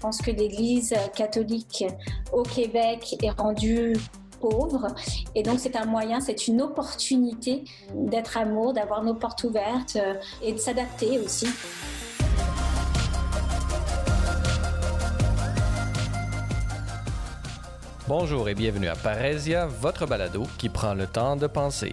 pense que l'Église catholique au Québec est rendue pauvre. Et donc c'est un moyen, c'est une opportunité d'être amour, d'avoir nos portes ouvertes euh, et de s'adapter aussi. Bonjour et bienvenue à Parésia, votre balado qui prend le temps de penser.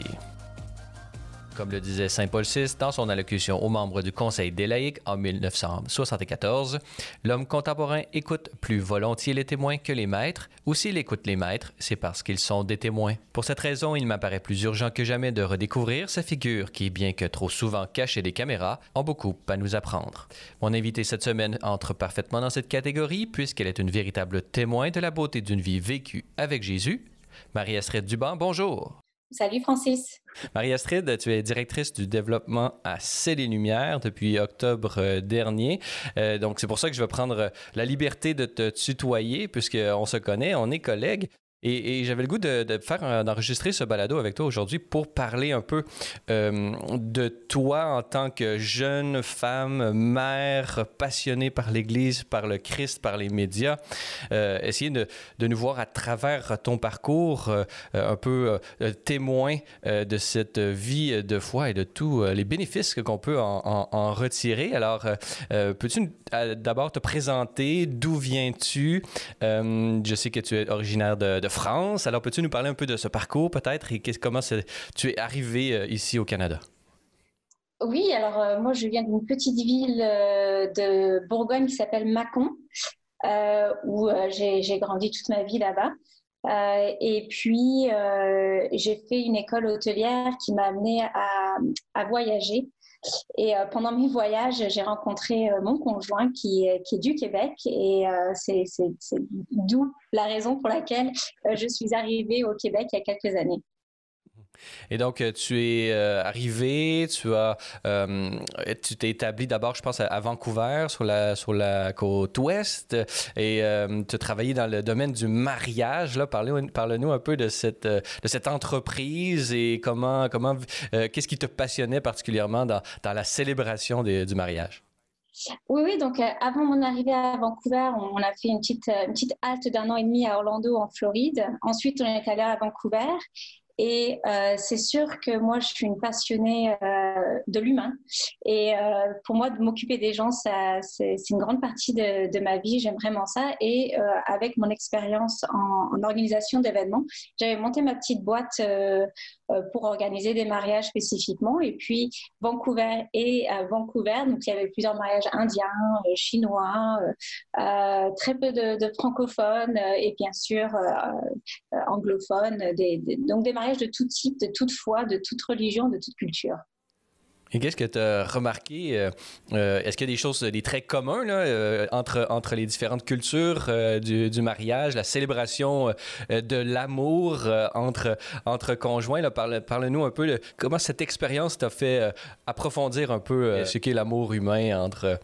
Comme le disait Saint Paul VI dans son allocution aux membres du Conseil des laïcs en 1974, l'homme contemporain écoute plus volontiers les témoins que les maîtres, ou s'il écoute les maîtres, c'est parce qu'ils sont des témoins. Pour cette raison, il m'apparaît plus urgent que jamais de redécouvrir sa figure qui, bien que trop souvent cachée des caméras, ont beaucoup à nous apprendre. Mon invité cette semaine entre parfaitement dans cette catégorie puisqu'elle est une véritable témoin de la beauté d'une vie vécue avec Jésus. Marie-Astrid Duban, bonjour. Salut Francis. Marie-Astrid, tu es directrice du développement à C'est les Lumières depuis octobre euh, dernier. Euh, donc, c'est pour ça que je vais prendre la liberté de te tutoyer, puisqu'on se connaît, on est collègues. Et, j'avais le goût de, faire d'enregistrer ce balado avec toi aujourd'hui pour parler un peu euh, de toi en tant que jeune femme, mère, passionnée par l'Église, par le Christ, par les médias. Euh, essayer de, de, nous voir à travers ton parcours euh, un peu témoin de cette vie de foi et de tous les bénéfices qu'on peut en, en, retirer. Alors, peux-tu d'abord te présenter? D'où viens-tu? je sais que tu es originaire de France. Alors, peux-tu nous parler un peu de ce parcours peut-être et comment tu es arrivé euh, ici au Canada? Oui, alors euh, moi je viens d'une petite ville euh, de Bourgogne qui s'appelle Mâcon, où j'ai grandi toute ma vie là-bas. et puis j'ai fait une école hôtelière qui m'a amené à, voyager et euh, pendant mes voyages, j'ai rencontré euh, mon conjoint qui, qui, est du Québec et euh, c'est d'où la raison pour laquelle je suis arrivée au Québec il y a quelques années. Et donc, tu es arrivé, tu as, tu t'es établi d'abord, je pense, à, Vancouver, sur la, sur la côte ouest, et tu as travaillé dans le domaine du mariage. Là, parle-nous un peu de cette, de cette entreprise et comment, comment, qu'est-ce qui te passionnait particulièrement dans, dans la célébration du mariage? Oui, oui, donc avant mon arrivée à Vancouver, on, a fait une petite, une petite halte d'un an et demi à Orlando, en Floride. Ensuite, on est allé à Vancouver et euh, c'est sûr que moi, je suis une passionnée euh, de l'humain. Et euh, pour moi, de m'occuper des gens, c'est, une grande partie de, de, ma vie. J'aime vraiment ça. Et avec mon expérience en, en, organisation d'événements, j'avais monté ma petite boîte pour organiser des mariages spécifiquement. Et puis, Vancouver et Vancouver, donc il y avait plusieurs mariages indiens, chinois, très peu de, francophones et bien sûr anglophones. Des, des, donc des mariages de tout type, de toute foi, de toute religion, de toute culture. Et qu'est-ce que tu as remarqué? Euh, euh, est-ce qu'il y a des choses, des traits communs là, euh, entre, entre les différentes cultures du, mariage, la célébration de l'amour entre, entre conjoints? Parle, parle-nous un peu de comment cette expérience t'a fait approfondir un peu ce qu'est l'amour humain entre,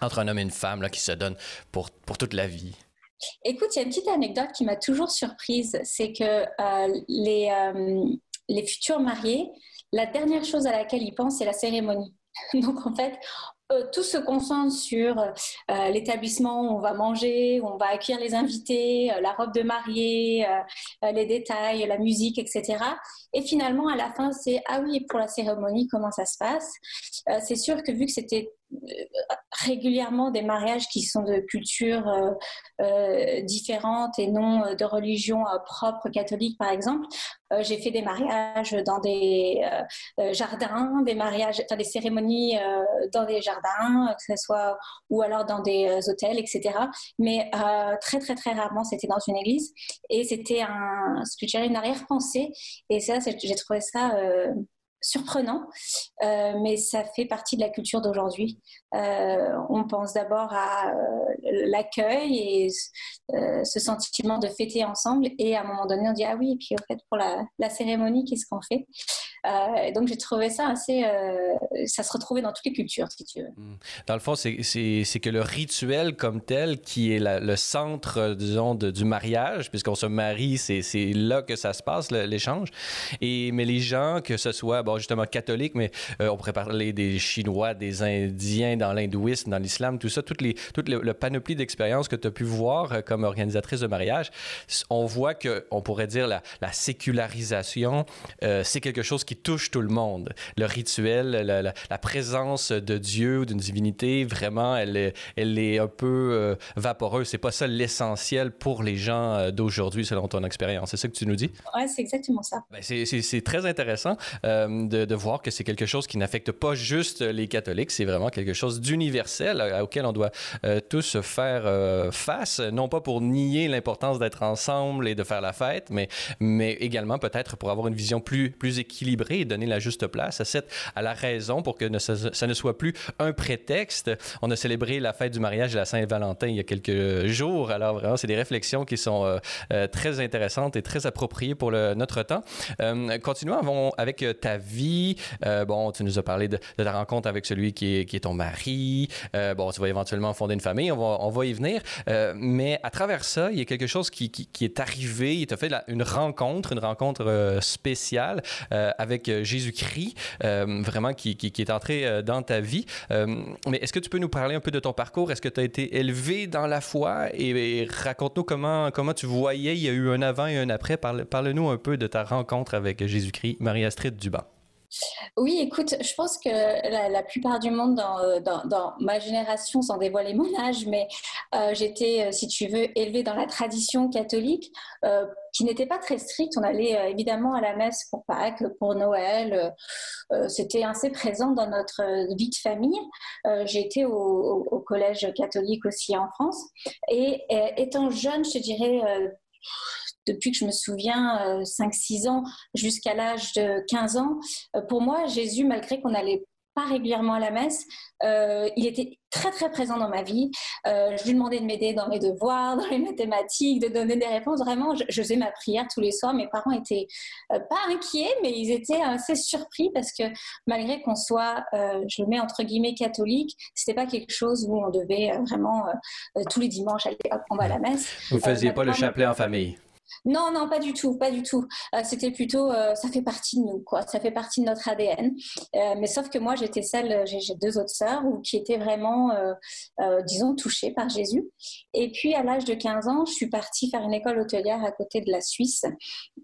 entre un homme et une femme là, qui se donnent pour, pour toute la vie. Écoute, il y a une petite anecdote qui m'a toujours surprise, c'est que euh, les, euh, les futurs mariés, la dernière chose à laquelle ils pensent, c'est la cérémonie. Donc en fait, euh, tout se concentre sur l'établissement où on va manger, où on va accueillir les invités, la robe de mariée, les détails, la musique, etc. Et finalement, à la fin, c'est ah oui, pour la cérémonie, comment ça se passe? C'est sûr que vu que c'était régulièrement des mariages qui sont de cultures euh, euh, différentes et non euh, de religion propre catholique par exemple. j'ai fait des mariages dans des jardins, des mariages, enfin des cérémonies dans des jardins, que ce soit ou alors dans des hôtels, etc. Mais très très très rarement c'était dans une église et c'était un ce que une arrière-pensée et ça j'ai trouvé ça surprenant, euh, mais ça fait partie de la culture d'aujourd'hui. Euh, on pense d'abord à euh, l'accueil et ce sentiment de fêter ensemble, et à un moment donné, on dit ah oui, et puis au fait pour la, cérémonie, qu'est-ce qu'on fait? Euh, donc j'ai trouvé ça assez, euh, ça se retrouvait dans toutes les cultures, si tu veux. Hmm. Dans le fond, c'est que le rituel comme tel, qui est le centre, disons, du mariage, puisqu'on se marie, c'est là que ça se passe, l'échange. Et mais les gens, que ce soit, bon, justement catholiques, mais on pourrait parler des Chinois, des Indiens, dans l'hindouisme, dans l'islam, tout ça, toutes les, toute le, panoplie d'expériences que tu as pu voir comme organisatrice de mariage, on voit que, on pourrait dire, la, la sécularisation, euh, c'est quelque chose qui touche tout le monde. Le rituel, la, présence de Dieu ou d'une divinité, vraiment, elle est, elle est un peu euh, vaporeuse. C'est pas ça l'essentiel pour les gens euh, d'aujourd'hui, selon ton expérience. C'est ça que tu nous dis? Oui, c'est exactement ça. Ben, c'est très intéressant de, de, voir que c'est quelque chose qui n'affecte pas juste les catholiques, c'est vraiment quelque chose d'universel auquel on doit tous faire face, non pas pour nier l'importance d'être ensemble et de faire la fête, mais, mais également peut-être pour avoir une vision plus, plus équilibrée et donner la juste place à, cette, à la raison pour que ça, ne soit plus un prétexte. On a célébré la fête du mariage et la Saint-Valentin il y a quelques jours. Alors vraiment, c'est des réflexions qui sont euh, euh, très intéressantes et très appropriées pour notre temps. Euh, continuons avec ta vie. bon, tu nous as parlé de, ta rencontre avec celui qui est, ton mari. bon, tu vas éventuellement fonder une famille. On va, on va y venir. mais à travers ça, il y a quelque chose qui, qui, qui est arrivé. Il t'a fait une rencontre, une rencontre spéciale avec Jésus-Christ, vraiment qui, est entré dans ta vie. mais est-ce que tu peux nous parler un peu de ton parcours? Est-ce que tu as été élevé dans la foi? Et, raconte-nous comment, comment tu voyais, il y a eu un avant et un après. Parle, parle-nous un peu de ta rencontre avec Jésus-Christ, Marie-Astrid Duban. Oui, écoute, je pense que la, plupart du monde euh, dans, ma génération, sans dévoiler mon âge, mais euh, j'étais, euh, si tu veux, élevée dans la tradition catholique, qui n'était pas très stricte. On allait évidemment à la messe pour Pâques, pour Noël. C'était assez présent dans notre vie de famille. J'étais au, collège catholique aussi en France. Et étant jeune, je dirais depuis que je me souviens, 5-6 euh, ans jusqu'à l'âge de 15 ans. Euh, pour moi, Jésus, malgré qu'on n'allait pas régulièrement à la messe, euh, il était très très présent dans ma vie. je lui demandais de m'aider dans mes devoirs, dans les mathématiques, de donner des réponses. Vraiment, je, faisais ma prière tous les soirs. Mes parents étaient pas inquiets, mais ils étaient assez surpris parce que malgré qu'on soit, je le mets entre guillemets catholique, c'était pas quelque chose où on devait vraiment tous les dimanches aller hop, on va à la messe. Vous faisiez pas le chapelet en famille? Non, non, pas du tout, pas du tout. Euh, c'était plutôt, euh, ça fait partie de nous, quoi. Ça fait partie de notre ADN. Euh, mais sauf que moi, j'étais celle, j'ai deux autres sœurs qui étaient vraiment, disons, touchées par Jésus. Et puis, à l'âge de 15 ans, je suis partie faire une école hôtelière à côté de la Suisse.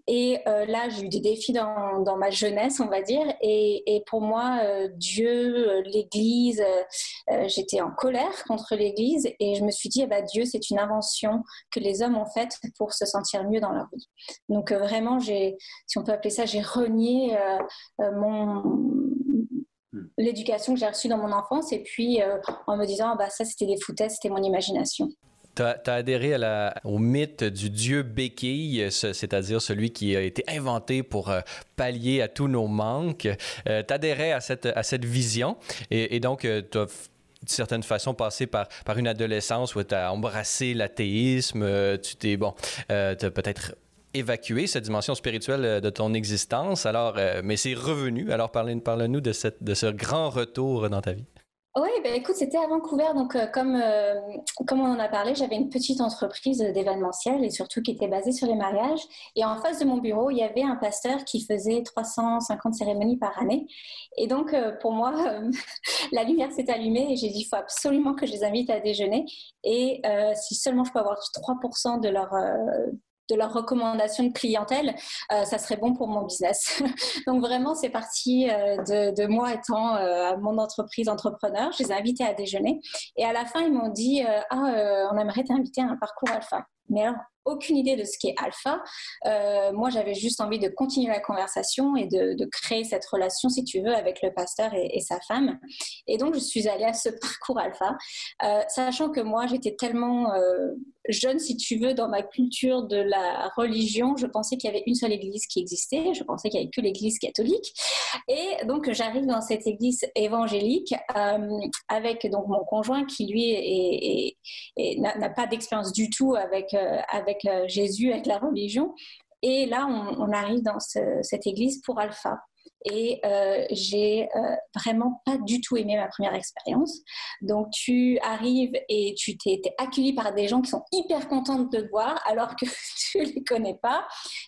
Et là, j'ai eu des défis dans, ma jeunesse, on va dire. Et, et pour moi, Dieu, l'Église, j'étais en colère contre l'Église. Et je me suis dit, eh ben, Dieu, c'est une invention que les hommes ont faite pour se sentir mieux dans leur vie. Donc euh, vraiment, j'ai, si on peut appeler ça, j'ai renié euh, euh, mon l'éducation que j'ai reçue dans mon enfance et puis en me disant ah, bah ça c'était des foutaises, c'était mon imagination. Tu as, adhéré au mythe du dieu béquille, c'est-à-dire celui qui a été inventé pour pallier à tous nos manques. tu adhérais à cette, à cette vision et, donc tu as certaine façon passé par, par une adolescence où tu as embrassé l'athéisme, euh, tu t'es, bon, euh, peut-être évacué cette dimension spirituelle euh, de ton existence, alors, mais c'est revenu. Alors, parle-nous de, cette, de ce grand retour dans ta vie. Oui, ben écoute, c'était à Vancouver. Donc, euh, comme, euh, comme on en a parlé, j'avais une petite entreprise d'événementiel et surtout qui était basée sur les mariages. Et en face de mon bureau, il y avait un pasteur qui faisait 350 cérémonies par année. Et donc, euh, pour moi, la lumière s'est allumée et j'ai dit, il faut absolument que je les invite à déjeuner. Et si seulement je peux avoir 3% de leur de leurs recommandations de clientèle, euh, ça serait bon pour mon business. Donc vraiment, c'est parti euh, de, moi étant euh, mon entreprise entrepreneur. Je les ai invités à déjeuner et à la fin, ils m'ont dit ah, on aimerait t'inviter à un parcours alpha. Mais alors, aucune idée de ce qu'est alpha. moi, j'avais juste envie de continuer la conversation et de, créer cette relation, si tu veux, avec le pasteur et, sa femme. Et donc, je suis allée à ce parcours alpha, sachant que moi, j'étais tellement jeune, si tu veux, dans ma culture de la religion, je pensais qu'il y avait une seule église qui existait. Je pensais qu'il n'y avait que l'église catholique. Et donc, j'arrive dans cette église évangélique euh, avec donc mon conjoint qui, lui, n'a pas d'expérience du tout avec, euh, avec euh, Jésus, avec la religion. Et là, on, arrive dans cette église pour Alpha. Et euh, j'ai euh, vraiment pas du tout aimé ma première expérience. Donc tu arrives et tu t'es accueilli par des gens qui sont hyper contents de te voir alors que tu les connais pas.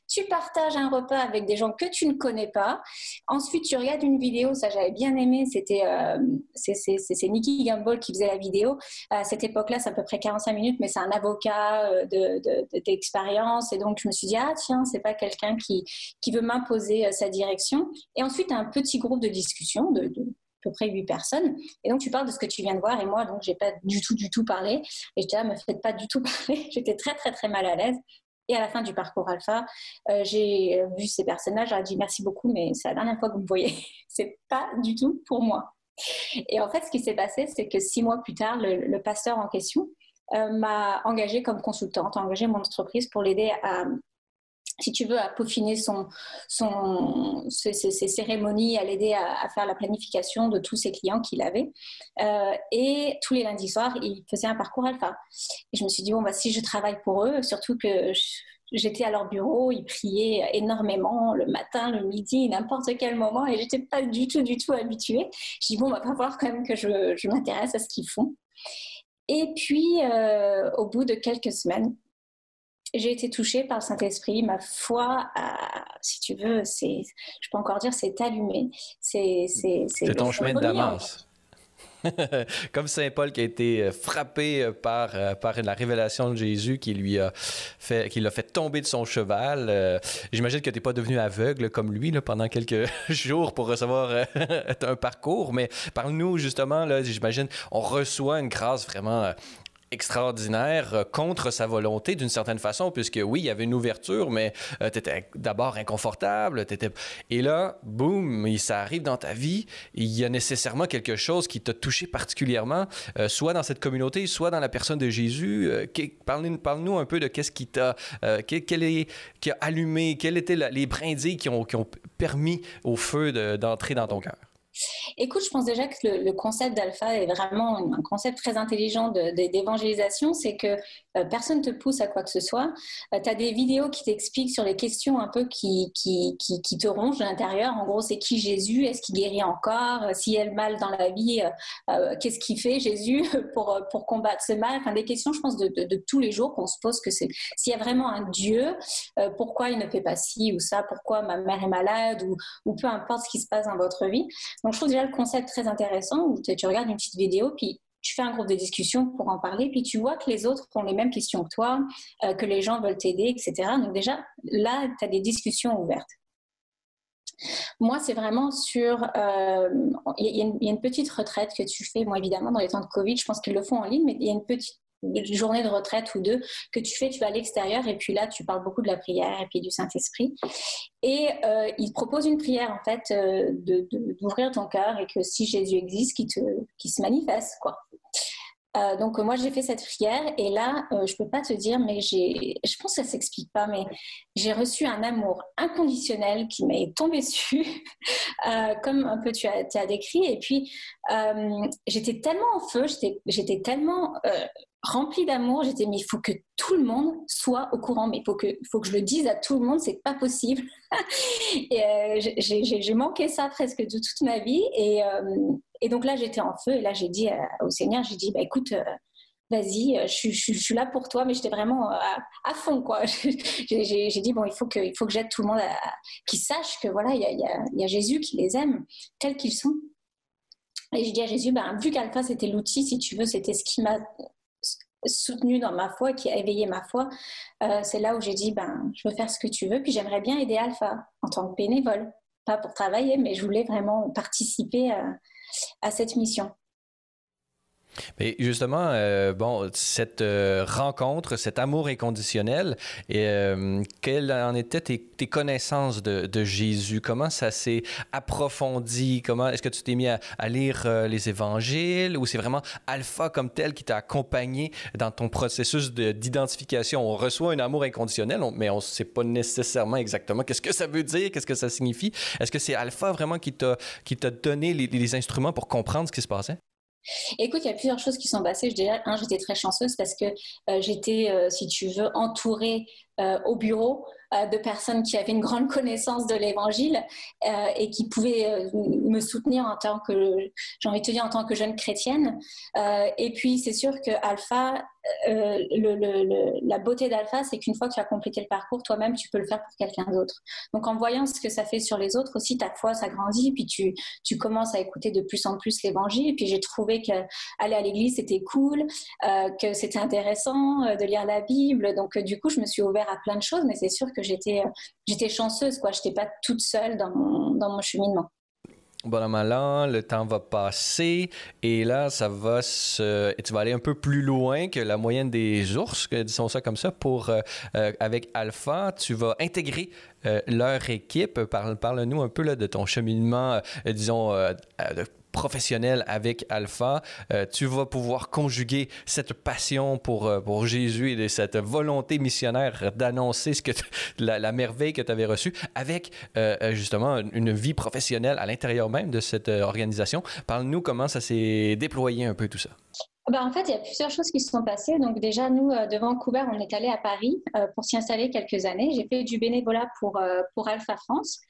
Tu partages un repas avec des gens que tu ne connais pas. Ensuite tu regardes une vidéo, ça j'avais bien aimé, c'était euh, c'est Nicky Gamble qui faisait la vidéo. À cette époque-là, c'est à peu près 45 minutes, mais c'est un avocat d'expérience de, et donc je me suis dit ah tiens c'est pas quelqu'un qui qui veut m'imposer sa direction. Ensuite, un petit groupe de discussion de, à peu près huit personnes. Et donc, tu parles de ce que tu viens de voir. Et moi, donc, j'ai pas du tout, du tout parlé. Et je disais, ah, me faites pas du tout parler. J'étais très, très, très mal à l'aise. Et à la fin du parcours alpha, euh, j'ai vu ces personnages, j'ai dit merci beaucoup, mais c'est la dernière fois que vous me voyez. c'est pas du tout pour moi. Et en fait, ce qui s'est passé, c'est que six mois plus tard, le, pasteur en question euh, m'a engagée comme consultante, a engagé mon entreprise pour l'aider à, si tu veux, à peaufiner son, ses, cérémonies, à l'aider à, faire la planification de tous ses clients qu'il avait. Euh, et tous les lundis soirs, il faisait un parcours alpha. Et je me suis dit, bon, bah, si je travaille pour eux, surtout que j'étais à leur bureau, ils priaient énormément le matin, le midi, n'importe quel moment, et j'étais pas du tout, du tout habituée. Je dis, bon, va falloir quand même que je, je m'intéresse à ce qu'ils font. Et puis, euh, au bout de quelques semaines, j'ai été touchée par le Saint-Esprit. Ma foi, si tu veux, c'est, je peux encore dire, c'est allumé. C'est, c'est, c'est ton chemin de Damas. Comme Saint Paul qui a été euh, frappé euh, par, euh, par la révélation de Jésus qui lui a fait, qui l'a fait tomber de son cheval. J'imagine que tu n'es pas devenu aveugle comme lui là, pendant quelques jours pour recevoir un parcours, mais parle-nous justement, j'imagine, on reçoit une grâce vraiment extraordinaire euh, contre sa volonté d'une certaine façon, puisque oui, il y avait une ouverture, mais euh, tu étais d'abord inconfortable. Étais... Et là, boum, ça arrive dans ta vie. Il y a nécessairement quelque chose qui t'a touché particulièrement, euh, soit dans cette communauté, soit dans la personne de Jésus. Parle-nous un peu de qu'est-ce qui t'a quel, est, qui a allumé, quels étaient les brindilles qui ont, qui ont permis au feu d'entrer dans ton cœur? Écoute, je pense déjà que le, concept d'alpha est vraiment un concept très intelligent d'évangélisation. C'est que personne ne te pousse à quoi que ce soit. Euh, tu as des vidéos qui t'expliquent sur les questions un peu qui, qui, qui, te rongent de l'intérieur. En gros, c'est qui Jésus? Est-ce qu'il guérit encore? Euh, S'il y a le mal dans la vie, qu'est-ce qu'il fait Jésus pour, pour combattre ce mal? Enfin, des questions, je pense, de, de, tous les jours qu'on se pose que c'est s'il y a vraiment un Dieu, pourquoi il ne fait pas ci ou ça? Pourquoi ma mère est malade? Ou, ou peu importe ce qui se passe dans votre vie. Donc, je trouve déjà le concept très intéressant où tu regardes une petite vidéo, puis tu fais un groupe de discussion pour en parler, puis tu vois que les autres ont les mêmes questions que toi, euh, que les gens veulent t'aider, etc. Donc déjà, là, tu as des discussions ouvertes. Moi, c'est vraiment sur... Euh, il y, a une petite retraite que tu fais, moi évidemment, dans les temps de Covid, je pense qu'ils le font en ligne, mais il y a une petite une journée de retraite ou deux que tu fais, tu vas à l'extérieur et puis là, tu parles beaucoup de la prière et puis du Saint-Esprit. Et euh, il propose une prière, en fait, euh, d'ouvrir ton cœur et que si Jésus existe, qu'il qui se manifeste, quoi. Euh, donc moi j'ai fait cette prière et là euh, je peux pas te dire mais j'ai je pense que ça s'explique pas mais j'ai reçu un amour inconditionnel qui m'est tombé dessus comme un peu tu as, tu as décrit et puis j'étais tellement en feu j'étais tellement remplie d'amour. J'étais, mais il faut que tout le monde soit au courant, mais il faut que, faut que je le dise à tout le monde, c'est pas possible. euh, j'ai manqué ça presque de toute ma vie. Et, euh, et donc là, j'étais en feu. Et là, j'ai dit euh, au Seigneur, j'ai dit, bah, écoute, vas-y, je, suis là pour toi, mais j'étais vraiment à, fond, quoi. j'ai dit, bon, il faut que, que j'aide tout le monde à, qui sache que voilà, il y a, y a, Jésus qui les aime, tels qu'ils sont. Et j'ai dit à Jésus, ben, vu qu'Alpha, c'était l'outil, si tu veux, c'était ce qui m'a soutenu dans ma foi, qui a éveillé ma foi, euh, c'est là où j'ai dit, ben, je veux faire ce que tu veux, puis j'aimerais bien aider Alpha en tant que bénévole. Pas pour travailler, mais je voulais vraiment participer à cette mission. Mais justement, euh, bon, cette euh, rencontre, cet amour inconditionnel, euh, quelles en étaient tes, connaissances de, Jésus? Comment ça s'est approfondi? Comment est-ce que tu t'es mis à, lire les évangiles ou c'est vraiment Alpha comme tel qui t'a accompagné dans ton processus d'identification? On reçoit un amour inconditionnel, mais on ne sait pas nécessairement exactement qu'est-ce que ça veut dire, qu'est-ce que ça signifie. Est-ce que c'est Alpha vraiment qui t'a donné les instruments pour comprendre ce qui se passait? Écoute, il y a plusieurs choses qui sont passées. Déjà, un, j'étais très chanceuse parce que euh, j'étais, euh, si tu veux, entourée au bureau de personnes qui avaient une grande connaissance de l'Évangile et qui pouvaient me soutenir en tant que, j'ai envie de te dire, en tant que jeune chrétienne. et puis, c'est sûr que Alpha euh, la beauté d'Alpha, c'est qu'une fois que tu as complété le parcours, toi-même, tu peux le faire pour quelqu'un d'autre. Donc, en voyant ce que ça fait sur les autres aussi, ta foi s'agrandit, puis tu, tu commences à écouter de plus en plus l'évangile. Puis j'ai trouvé qu'aller à l'église, c'était cool, euh, que c'était intéressant euh, de lire la Bible. Donc, du coup, je me suis ouvert à plein de choses, mais c'est sûr que j'étais, j'étais chanceuse, quoi. Je n'étais pas toute seule dans dans mon cheminement bon an, mal an, le temps va passer et là, ça va se. tu vas aller un peu plus loin que la moyenne des ours, disons ça comme ça, pour. Euh, euh, avec Alpha, tu vas intégrer euh, leur équipe. Parle, parle-nous un peu là, de ton cheminement, disons, de professionnel avec Alpha, euh, tu vas pouvoir conjuguer cette passion pour, euh, pour Jésus et cette volonté missionnaire d'annoncer ce que la, merveille que tu avais reçue avec euh, justement une vie professionnelle à l'intérieur même de cette organisation. Parle-nous comment ça s'est déployé un peu tout ça. Ben, en fait, il y a plusieurs choses qui se sont passées. Donc déjà, nous, de Vancouver, on est allé à Paris pour s'y installer quelques années. J'ai fait du bénévolat pour, pour Alpha France.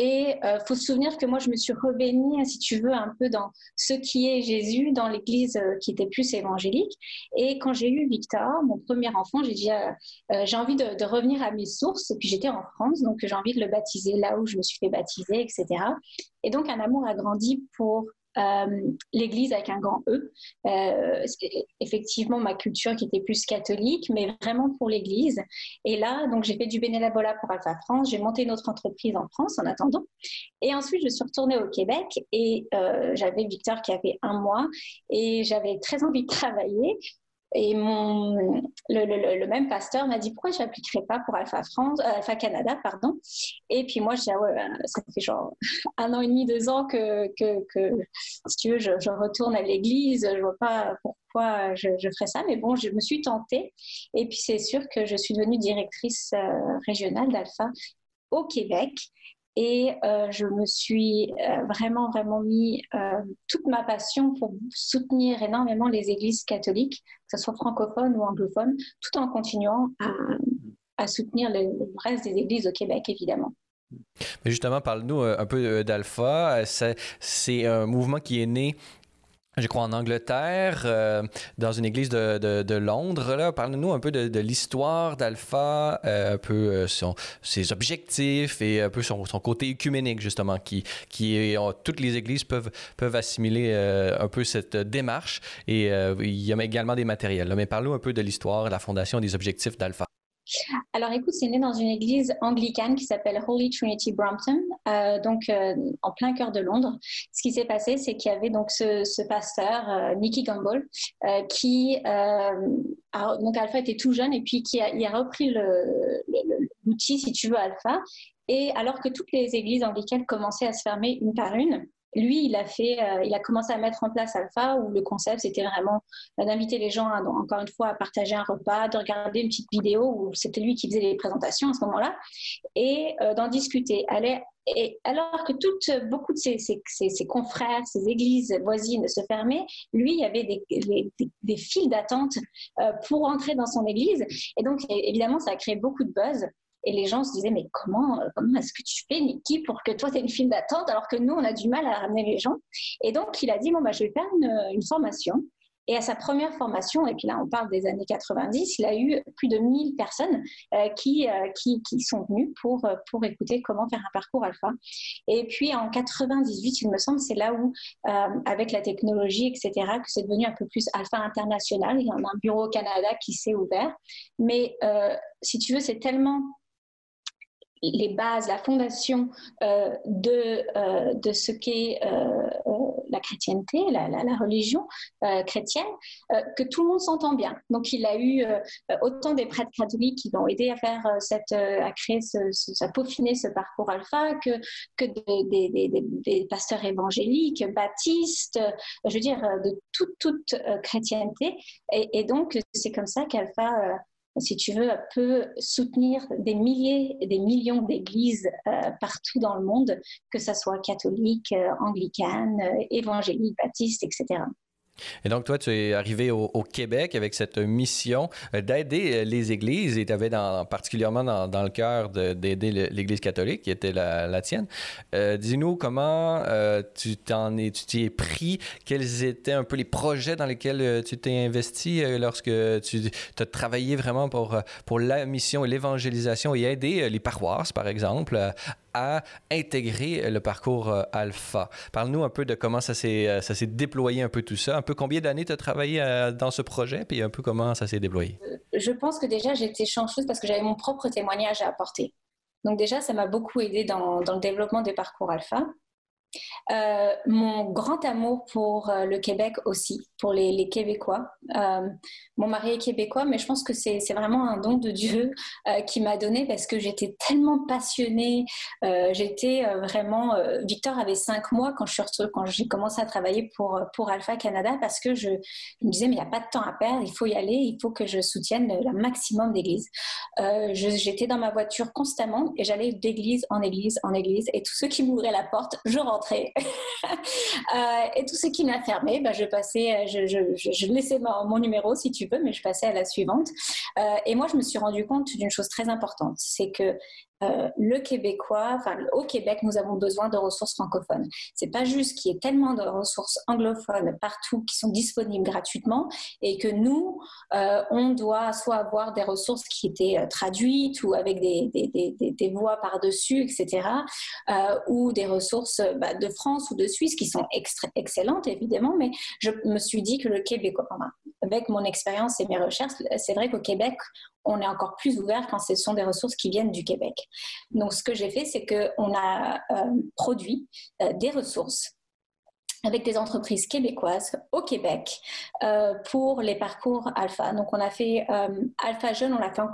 Et il euh, faut se souvenir que moi, je me suis rebaignée, si tu veux, un peu dans ce qui est Jésus, dans l'église euh, qui était plus évangélique. Et quand j'ai eu Victor, mon premier enfant, j'ai dit, euh, j'ai envie de, de, revenir à mes sources. Et puis j'étais en France, donc j'ai envie de le baptiser là où je me suis fait baptiser, etc. Et donc un amour a grandi pour euh, l'Église avec un grand E. Euh, effectivement, ma culture qui était plus catholique, mais vraiment pour l'Église. Et là, donc j'ai fait du bénévolat pour Alpha France. J'ai monté une autre entreprise en France en attendant. Et ensuite, je suis retournée au Québec et euh, j'avais Victor qui avait un mois et j'avais très envie de travailler. Et mon, le, le, même pasteur m'a dit pourquoi je n'appliquerai pas pour Alpha France, euh, Alpha Canada, pardon? Et puis moi, je dis, ah ouais, euh, ça fait genre un an et demi, deux ans que, que, que si tu veux, je, je retourne à l'église. Je vois pas pourquoi je, je, ferais ça, mais bon, je me suis tentée. Et puis c'est sûr que je suis devenue directrice euh, régionale d'Alpha au Québec. Et euh, je me suis euh, vraiment, vraiment mis euh, toute ma passion pour soutenir énormément les églises catholiques, que ce soit francophones ou anglophones, tout en continuant à, soutenir le, reste des églises au Québec, évidemment. Justement, parle-nous un peu d'Alpha. C'est un mouvement qui est né je crois en Angleterre, euh, dans une église de, de, Londres. Là. Parle-nous un peu de, l'histoire d'Alpha, euh, un peu euh, ses objectifs et un peu son, son côté œcuménique, justement, qui, toutes les églises peuvent, peuvent assimiler un peu cette démarche. Et il y a également des matériels. Là. Mais parle-nous un peu de l'histoire, la fondation des objectifs d'Alpha. Alors écoute, c'est né dans une église anglicane qui s'appelle Holy Trinity Brompton, euh, donc euh, en plein cœur de Londres. Ce qui s'est passé, c'est qu'il y avait donc ce, pasteur, euh, Nicky Gumbel, qui, a, donc Alpha était tout jeune et puis qui a, il a repris l'outil, si tu veux, Alpha. Et alors que toutes les églises anglicanes commençaient à se fermer une par une, lui, il a fait, euh, il a commencé à mettre en place Alpha, où le concept c'était vraiment euh, d'inviter les gens, encore une fois, à partager un repas, de regarder une petite vidéo où c'était lui qui faisait les présentations à ce moment-là, et euh, d'en discuter. alors que beaucoup de ses, confrères, ses églises voisines se fermaient, lui, il y avait des, files d'attente pour entrer dans son église. Et donc, évidemment, ça a créé beaucoup de buzz. Et les gens se disaient, mais comment, euh, comment est-ce que tu fais, Niki, pour que toi, tu aies une file d'attente, alors que nous, on a du mal à ramener les gens? Et donc, il a dit, bon, bah, je vais faire une, formation. Et à sa première formation, et puis là on parle des années 90, il a eu plus de 1000 personnes euh, qui, euh, qui, qui, sont venues pour, pour écouter comment faire un parcours alpha. Et puis en 98, il me semble, c'est là où, avec la technologie, etc., que c'est devenu un peu plus alpha international. Il y en a un bureau au Canada qui s'est ouvert. Mais si tu veux, c'est tellement les bases, la fondation euh, de, euh, de ce qu'est euh, la chrétienté, la, religion chrétienne, que tout le monde s'entend bien. Donc il a eu autant des prêtres catholiques qui l'ont aidé à faire cette, à créer, à peaufiner ce parcours alpha, que, que des, pasteurs évangéliques, baptistes, je veux dire de toute, toute chrétienté. Et donc c'est comme ça qu'Alpha si tu veux, peut soutenir des milliers et des millions d'églises euh, partout dans le monde, que ce soit catholique, euh, anglicane, euh, évangélique, baptiste, etc. Et donc, toi, tu es arrivé au, Québec avec cette mission euh, d'aider euh, les églises et tu avais particulièrement dans, le cœur d'aider l'Église catholique, qui était la, tienne. Euh, dis-nous comment tu t'y es pris, quels étaient un peu les projets dans lesquels tu t'es investi lorsque tu as travaillé vraiment pour, pour la mission et l'évangélisation et aider les paroisses, par exemple, à intégrer le parcours euh, alpha. Parle-nous un peu de comment ça s'est, euh, ça s'est déployé un peu tout ça, un peu combien d'années tu as travaillé euh, dans ce projet, puis un peu comment ça s'est déployé? Je pense que déjà j'étais chanceuse parce que j'avais mon propre témoignage à apporter. Donc déjà, ça m'a beaucoup aidé dans, dans le développement des parcours alpha. Euh, mon grand amour pour euh, le Québec aussi, pour les, Québécois. Euh, mon mari est québécois, mais je pense que c'est vraiment un don de Dieu qui m'a donné parce que j'étais tellement passionnée. j'étais vraiment. Victor avait cinq mois quand suis quand j'ai commencé à travailler pour pour Alpha Canada parce que je, me disais mais il n'y a pas de temps à perdre, il faut y aller, il faut que je soutienne le, maximum d'églises. j'étais dans ma voiture constamment et j'allais d'église en église en église et tous ceux qui m'ouvraient la porte, je rentrais Euh, et tout ce qui m'a fermé, bah, je passais, je, laissais mon, numéro si tu veux, mais je passais à la suivante. Euh, et moi, je me suis rendu compte d'une chose très importante, c'est que euh, le Québécois, enfin au Québec, nous avons besoin de ressources francophones. C'est pas juste qu'il y ait tellement de ressources anglophones partout qui sont disponibles gratuitement et que nous, euh, on doit soit avoir des ressources qui étaient euh, traduites ou avec des, voix par-dessus, etc., ou des ressources bah, de France ou de Suisse qui sont excellentes évidemment, mais je me suis dit que le Québécois, avec mon expérience et mes recherches, c'est vrai qu'au Québec, on est encore plus ouvert quand ce sont des ressources qui viennent du Québec. Donc, ce que j'ai fait, c'est qu'on a euh, produit euh, des ressources avec des entreprises québécoises au Québec euh, pour les parcours alpha. Donc, on a fait Alpha Jeune, on l'a fait en,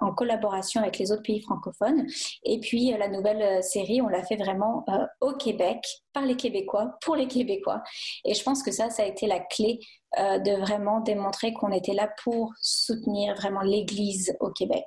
en, collaboration avec les autres pays francophones. Et puis, la nouvelle série, on l'a fait vraiment au Québec, par les Québécois, pour les Québécois. Et je pense que ça, ça a été la clé euh, de vraiment démontrer qu'on était là pour soutenir vraiment l'Église au Québec.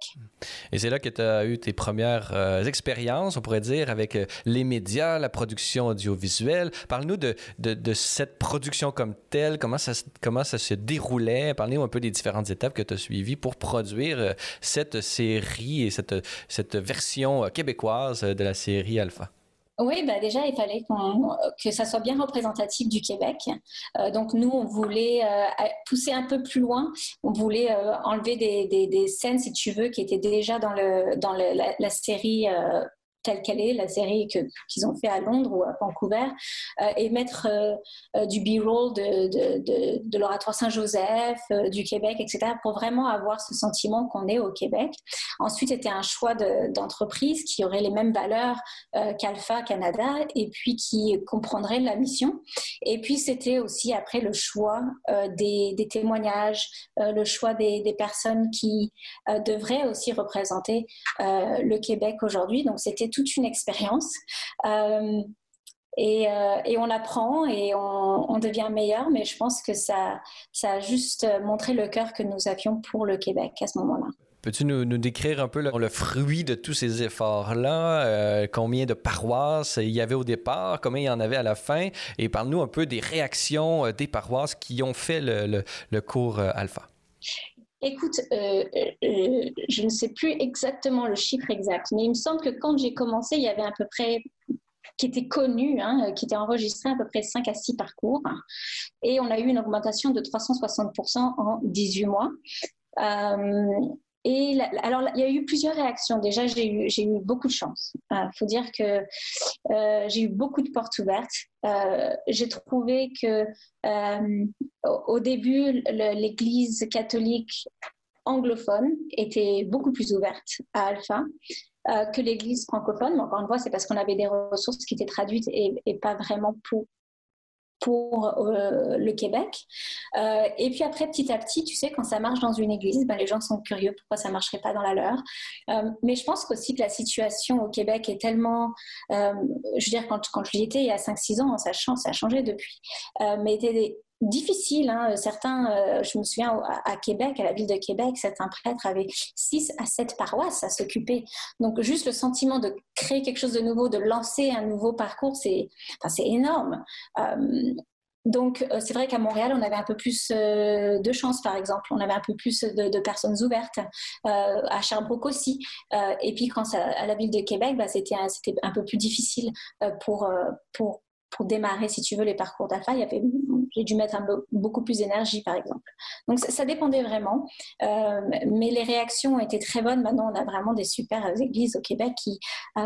Et c'est là que tu as eu tes premières euh, expériences, on pourrait dire, avec euh, les médias, la production audiovisuelle. Parle-nous de, de, cette production comme telle, comment ça, comment ça se déroulait? Parle-nous un peu des différentes étapes que tu as suivies pour produire cette série et cette, cette version québécoise de la série Alpha. Oui, bah déjà, il fallait que ça soit bien représentatif du Québec. Euh, donc, nous, on voulait euh, pousser un peu plus loin. On voulait euh, enlever des, scènes, si tu veux, qui étaient déjà dans, la, série telle qu'elle est, la série qu'ils ont fait à Londres ou à Vancouver, euh, et mettre euh, euh, du B-roll de, de, de, l'oratoire Saint-Joseph, du Québec, etc., pour vraiment avoir ce sentiment qu'on est au Québec. Ensuite, c'était un choix d'entreprise qui aurait les mêmes valeurs qu'Alpha Canada et puis qui comprendrait la mission. Et puis, c'était aussi après le choix des, des, témoignages, le choix des, des personnes qui devraient aussi représenter le Québec aujourd'hui. Donc, c'était toute une expérience. Euh, et, euh, et, on apprend et on, devient meilleur, mais je pense que ça, ça a juste montré le cœur que nous avions pour le Québec à ce moment-là. Peux-tu nous, décrire un peu le, fruit de tous ces efforts-là? Euh, combien de paroisses il y avait au départ? Combien il y en avait à la fin? Et parle-nous un peu des réactions des paroisses qui ont fait le cours Alpha. Écoute, euh, euh, je ne sais plus exactement le chiffre exact, mais il me semble que quand j'ai commencé, il y avait à peu près qui était connu, hein, qui était enregistré à peu près 5 à 6 parcours. Et on a eu une augmentation de 360% en 18 mois. Euh, et alors, il y a eu plusieurs réactions. Déjà, j'ai eu, beaucoup de chance. Il faut dire que j'ai eu beaucoup de portes ouvertes. j'ai trouvé que au début, l'Église catholique anglophone était beaucoup plus ouverte à Alpha euh, que l'Église francophone. Mais encore une fois, c'est parce qu'on avait des ressources qui étaient traduites et, pas vraiment pour pour euh, le Québec. Euh, et puis après, petit à petit, tu sais, quand ça marche dans une église, ben, les gens sont curieux pourquoi ça ne marcherait pas dans la leur. mais je pense aussi que la situation au Québec est tellement... je veux dire, quand, quand j'y étais il y a 5-6 ans, ça, ça a changé depuis, mais était difficile. Hein. Certains, euh, je me souviens à, Québec, à la ville de Québec, certains prêtres avaient 6 à 7 paroisses à s'occuper. Donc juste le sentiment de créer quelque chose de nouveau, de lancer un nouveau parcours, c'est enfin, énorme. Euh, Donc, euh, c'est vrai qu'à Montréal, on avait un peu plus de chance, par exemple. On avait un peu plus de, personnes ouvertes. À Sherbrooke aussi. et puis, quand ça, à la ville de Québec, bah, c'était un, un, peu plus difficile pour, pour, pour démarrer, si tu veux, les parcours d'AFA, j'ai dû mettre beaucoup plus d'énergie, par exemple. Donc, ça, dépendait vraiment. mais les réactions ont été très bonnes. Maintenant, on a vraiment des super églises au Québec qui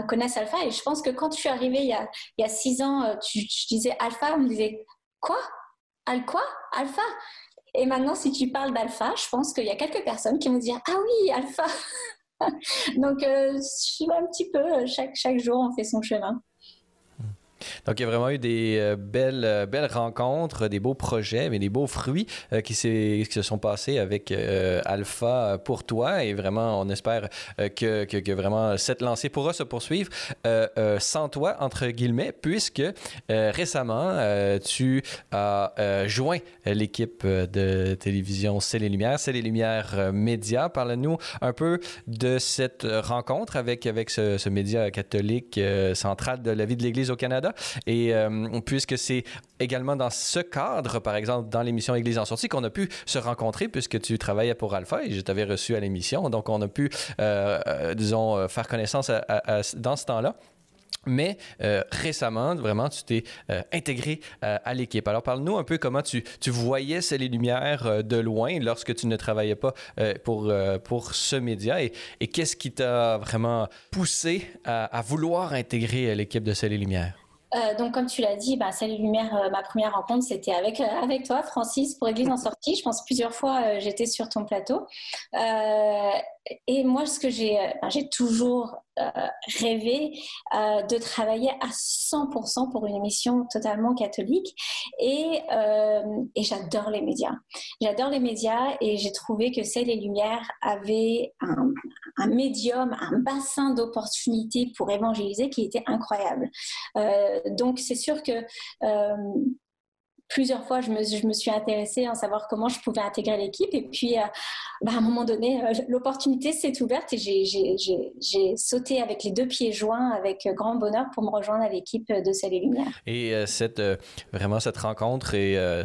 connaissent Alpha. Et je pense que quand je suis arrivée il y a, six ans, tu, disais Alpha, on me disait Quoi? Al quoi? Alpha? Et maintenant, si tu parles d'Alpha, je pense qu'il y a quelques personnes qui vont dire Ah oui, Alpha Donc, euh, je suis un petit peu, chaque, chaque jour, on fait son chemin. Donc, il y a vraiment eu des euh, belles, euh, belles rencontres, des beaux projets, mais des beaux fruits euh, qui, qui, se sont passés avec Alpha pour toi. Et vraiment, on espère que, que, vraiment cette lancée pourra se poursuivre sans toi, entre guillemets, puisque récemment, tu as joint l'équipe de télévision C'est les Lumières, C'est les Lumières Média. Parle-nous un peu de cette rencontre avec, avec ce média catholique central de la vie de l'Église au Canada. Et euh, puisque c'est également dans ce cadre, par exemple, dans l'émission Église en sortie, qu'on a pu se rencontrer puisque tu travaillais pour Alpha et je t'avais reçu à l'émission. Donc, on a pu, euh, euh, disons, faire connaissance dans ce temps-là. Mais récemment, vraiment, tu t'es intégré à l'équipe. Alors, parle-nous un peu comment tu, tu voyais ces lumières de loin lorsque tu ne travaillais pas pour, pour ce média et, et qu'est-ce qui t'a vraiment poussé à, vouloir intégrer l'équipe de Celles Lumières? Euh, donc, comme tu l'as dit, bah, Salut Lumière, euh, ma première rencontre, c'était euh, avec toi, Francis, pour Église en sortie. Je pense plusieurs fois, j'étais sur ton plateau. Et moi, ce que j'ai, j'ai toujours rêvé de travailler à 100% pour une émission totalement catholique. Et, et j'adore les médias. J'adore les médias et j'ai trouvé que C'est les Lumières avait un, médium, un bassin d'opportunités pour évangéliser qui était incroyable. Euh, donc c'est sûr que euh, plusieurs fois, je me, suis intéressée à savoir comment je pouvais intégrer l'équipe. Et puis, euh, bah, à un moment donné, euh, l'opportunité s'est ouverte et j'ai sauté avec les deux pieds joints avec grand bonheur pour me rejoindre à l'équipe de et Lumière. Et euh, cette, vraiment, cette rencontre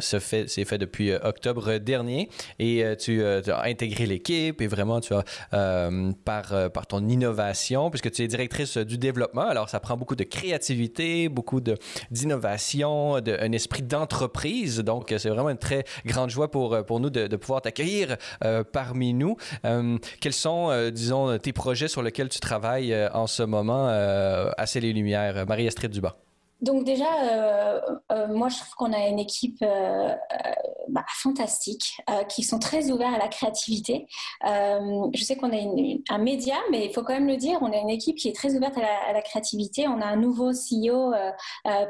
s'est fait, fait depuis octobre dernier et tu, as intégré l'équipe et vraiment, tu as, par, par ton innovation, puisque tu es directrice du développement, alors ça prend beaucoup de créativité, beaucoup d'innovation, un esprit d'entreprise donc, c'est vraiment une très grande joie pour, euh, pour nous de, pouvoir t'accueillir euh, parmi nous. Euh, quels sont, disons, tes projets sur lesquels tu travailles en ce moment à C'est les Lumières? Marie-Astrid Dubas? Donc déjà, euh, euh, moi je trouve qu'on a une équipe euh, bah, fantastique, qui sont très ouverts à la créativité. je sais qu'on a un média, mais il faut quand même le dire, on a une équipe qui est très ouverte à la, créativité. On a un nouveau CEO,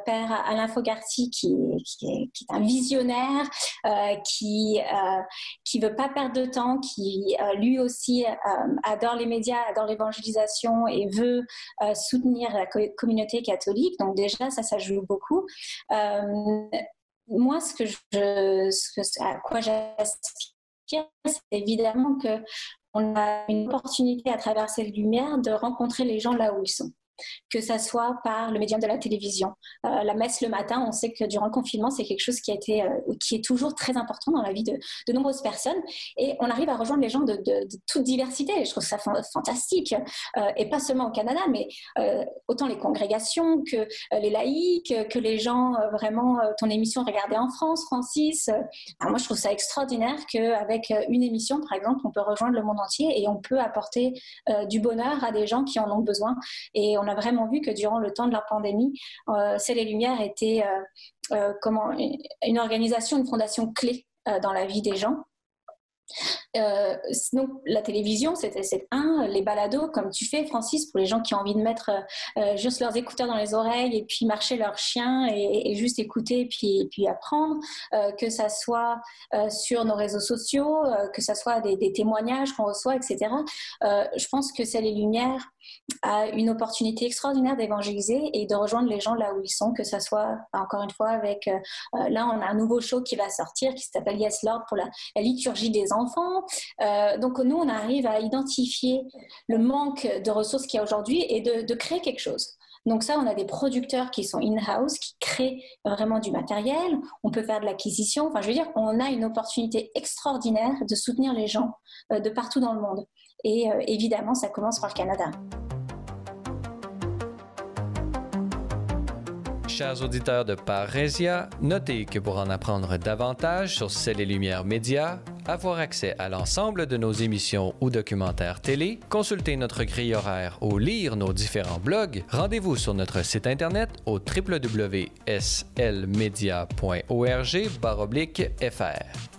Père Alain Fogarty, qui, est, un visionnaire, qui qui veut pas perdre de temps, qui lui aussi adore les médias, adore l'évangélisation et veut soutenir la communauté catholique. Donc déjà, ça, joue beaucoup. Euh, moi, ce que je, à quoi j'aspire, c'est évidemment que on a une opportunité à travers cette lumière de rencontrer les gens là où ils sont que ça soit par le médium de la télévision. Euh, la messe le matin, on sait que durant le confinement, c'est quelque chose qui, a été, euh, qui est toujours très important dans la vie de, de, nombreuses personnes. Et on arrive à rejoindre les gens de, de, toute diversité. Je trouve ça fantastique. Euh, et pas seulement au Canada, mais autant les congrégations que les laïcs, que les gens vraiment, ton émission regardée en France, Francis. moi, je trouve ça extraordinaire qu'avec une émission, par exemple, on peut rejoindre le monde entier et on peut apporter du bonheur à des gens qui en ont besoin. Et on a vraiment vu que durant le temps de la pandémie, euh, C'est les Lumières était euh, euh, une organisation, une fondation clé dans la vie des gens. Euh, sinon, la télévision, c'est un, les balados, comme tu fais, Francis, pour les gens qui ont envie de mettre euh, juste leurs écouteurs dans les oreilles et puis marcher leur chien et, juste écouter et puis, puis apprendre, euh, que ça soit sur nos réseaux sociaux, que ça soit des, témoignages qu'on reçoit, etc. je pense que c'est les Lumières a une opportunité extraordinaire d'évangéliser et de rejoindre les gens là où ils sont, que ça soit, encore une fois, avec, là, on a un nouveau show qui va sortir qui s'appelle Yes Lord pour la liturgie des enfants. Euh, donc nous, on arrive à identifier le manque de ressources qu'il y a aujourd'hui et de, créer quelque chose. Donc ça, on a des producteurs qui sont in-house, qui créent vraiment du matériel. On peut faire de l'acquisition. Enfin, je veux dire, on a une opportunité extraordinaire de soutenir les gens euh, de partout dans le monde. Et euh, évidemment, ça commence par le Canada. Chers auditeurs de Parésia, notez que pour en apprendre davantage sur Celles et Lumières Médias, avoir accès à l'ensemble de nos émissions ou documentaires télé, consulter notre grille horaire ou lire nos différents blogs, rendez-vous sur notre site internet au www.slmedia.org/fr.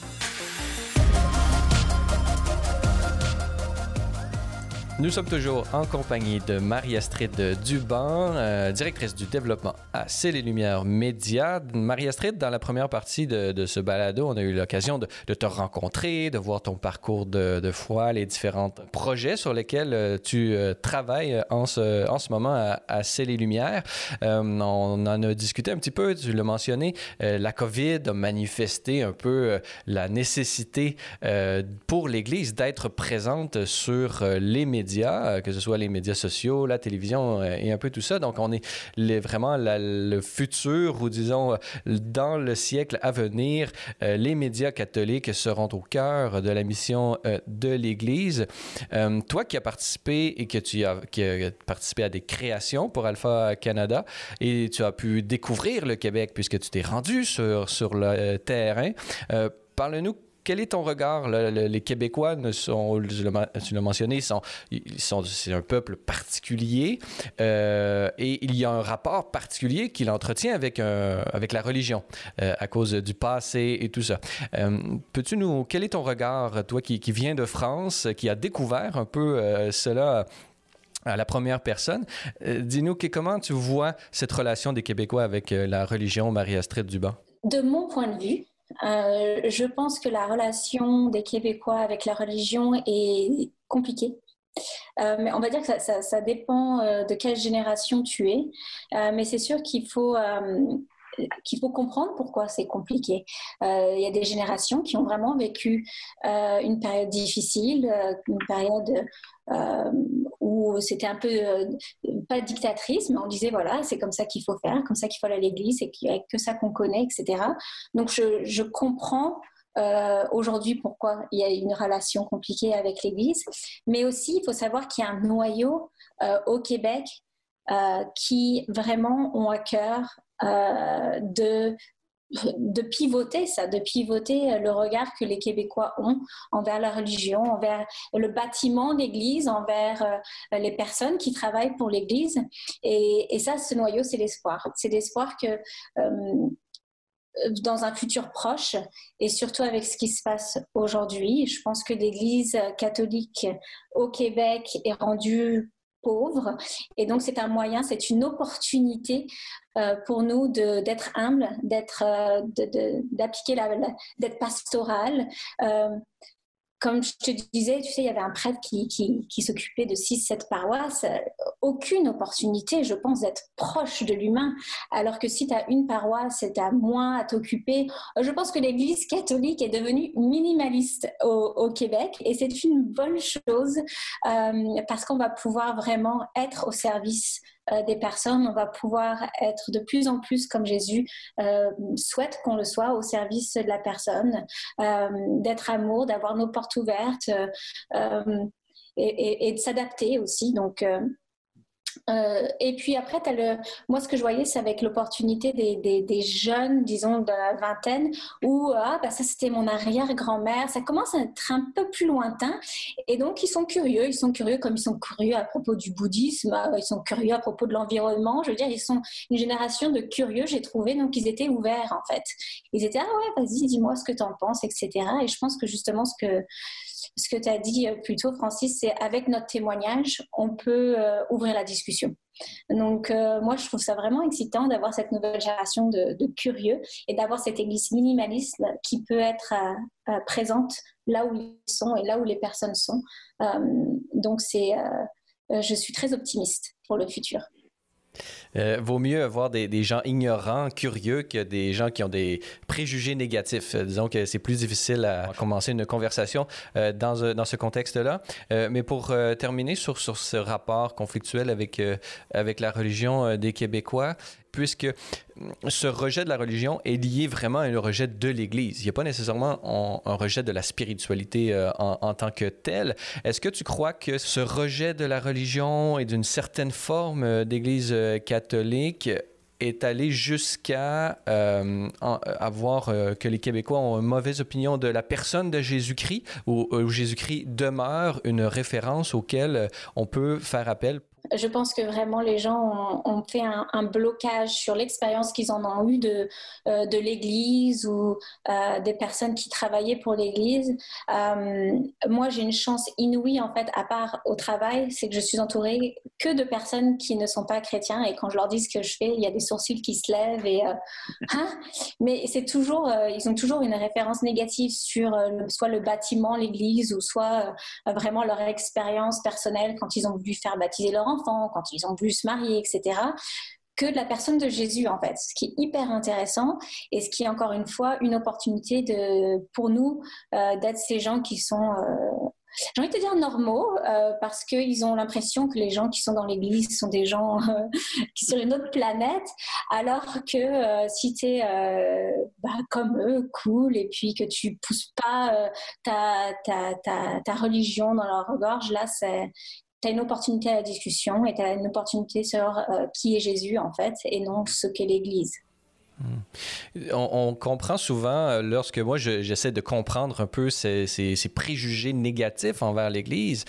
Nous sommes toujours en compagnie de Marie-Astrid Duban, euh, directrice du développement à C'est les Lumières Médias. Marie-Astrid, dans la première partie de, ce balado, on a eu l'occasion de, te rencontrer, de voir ton parcours de, foi, les différents projets sur lesquels euh, tu euh, travailles en ce, en ce moment à, à C'est les Lumières. on en a discuté un petit peu, tu l'as mentionné, la COVID a manifesté un peu la nécessité pour l'Église d'être présente sur les médias euh, que ce soit les médias sociaux, la télévision euh, et un peu tout ça. Donc, on est vraiment le futur ou disons dans le siècle à venir, euh, les médias catholiques seront au cœur de la mission de l'Église. toi qui as participé et que tu as, qui participé à des créations pour Alpha Canada et tu as pu découvrir le Québec puisque tu t'es rendu sur, sur le terrain, parle-nous quel est ton regard? les Québécois, ne sont, tu l'as mentionné, sont, sont, c'est un peuple particulier euh, et il y a un rapport particulier qu'il entretient avec, avec la religion euh, à cause du passé et tout ça. Euh, peux-tu nous... Quel est ton regard, toi qui, qui viens de France, qui a découvert un peu cela à la première personne? Dis-nous comment tu vois cette relation des Québécois avec la religion Marie-Astrid Duban? De mon point de vue, euh, je pense que la relation des Québécois avec la religion est compliquée. Euh, mais on va dire que ça, dépend euh, de quelle génération tu es. mais c'est sûr qu'il faut qu'il faut comprendre pourquoi c'est compliqué. Il y a des générations qui ont vraiment vécu une période difficile, une période où c'était un peu pas dictatrice, mais on disait voilà, c'est comme ça qu'il faut faire, comme ça qu'il faut aller à l'église, c'est que ça qu'on connaît, etc. Donc je, comprends euh, aujourd'hui pourquoi il y a une relation compliquée avec l'Église, mais aussi il faut savoir qu'il y a un noyau euh, au Québec euh, qui vraiment ont à cœur de de pivoter ça, de pivoter le regard que les Québécois ont envers la religion, envers le bâtiment d'Église, envers euh, les personnes qui travaillent pour l'Église. Et, ça, ce noyau, c'est l'espoir. C'est l'espoir que euh, dans un futur proche, et surtout avec ce qui se passe aujourd'hui, je pense que l'Église catholique au Québec est rendue pauvres. Et donc, c'est un moyen, c'est une opportunité euh, pour nous d'être humbles, d'être, euh, d'appliquer la, d'être pastoral. Euh, comme je te disais, tu sais, il y avait un prêtre qui, s'occupait de 6-7 paroisses. Aucune opportunité, je pense, d'être proche de l'humain. Alors que si tu as une paroisse et tu as moins à t'occuper, je pense que l'Église catholique est devenue minimaliste au, Québec et c'est une bonne chose euh, parce qu'on va pouvoir vraiment être au service euh, des personnes, on va pouvoir être de plus en plus comme Jésus euh, souhaite qu'on le soit au service de la personne, euh, d'être amour, d'avoir nos portes ouvertes et, de s'adapter aussi. Donc, euh, et puis après, moi, ce que je voyais, c'est avec l'opportunité des, jeunes, disons, de la vingtaine, où ah, bah, ça, c'était mon arrière-grand-mère. Ça commence à être un peu plus lointain. Et donc, ils sont curieux. Ils sont curieux comme ils sont curieux à propos du bouddhisme. Euh, ils sont curieux à propos de l'environnement. Je veux dire, ils sont une génération de curieux, j'ai trouvé. Donc, ils étaient ouverts, en fait. Ils étaient, ah ouais, vas-y, dis-moi ce que tu en penses, etc. Et je pense que justement, ce que ce que tu as dit euh, plus tôt, Francis, c'est avec notre témoignage, on peut euh, ouvrir la discussion. Donc, euh, moi, je trouve ça vraiment excitant d'avoir cette nouvelle génération de, curieux et d'avoir cette église minimaliste qui peut être présente là où ils sont et là où les personnes sont. donc, c'est, je suis très optimiste pour le futur. Euh, vaut mieux avoir des, des, gens ignorants, curieux, que des gens qui ont des préjugés négatifs. Euh, disons que c'est plus difficile à commencer une conversation euh, dans, dans, ce contexte-là. mais pour terminer sur, sur ce rapport conflictuel avec, avec la religion des Québécois, puisque ce rejet de la religion est lié vraiment à un rejet de l'Église. Il n'y a pas nécessairement un, rejet de la spiritualité euh, en, tant que tel. Est-ce que tu crois que ce rejet de la religion et d'une certaine forme euh, d'Église euh, catholique est allé jusqu'à avoir que les Québécois ont une mauvaise opinion de la personne de Jésus-Christ, ou, ou Jésus-Christ demeure une référence auquel on peut faire appel je pense que vraiment les gens ont, fait un, blocage sur l'expérience qu'ils en ont eu de, euh, de l'Église ou euh, des personnes qui travaillaient pour l'Église. Euh, moi, j'ai une chance inouïe, en fait, à part au travail, c'est que je suis entourée que de personnes qui ne sont pas chrétiens et quand je leur dis ce que je fais, il y a des sourcils qui se lèvent et hein? mais c'est toujours, ils ont toujours une référence négative sur soit le bâtiment, l'Église ou soit vraiment leur expérience personnelle quand ils ont voulu faire baptiser leur quand ils ont voulu se marier, etc., que de la personne de Jésus, en fait, ce qui est hyper intéressant et ce qui est encore une fois une opportunité de, pour nous euh, d'être ces gens qui sont euh, j'ai envie de dire normaux, euh, parce qu'ils ont l'impression que les gens qui sont dans l'église sont des gens qui sont sur une autre planète, alors que si tu es bah, comme eux, cool, et puis que tu pousses pas ta, religion dans leur gorge, là, c'est tu as une opportunité à la discussion et tu as une opportunité sur euh, qui est Jésus en fait et non ce qu'est l'Église. Hmm. On, comprend souvent, euh, lorsque moi j'essaie de comprendre un peu ces, préjugés négatifs envers l'Église,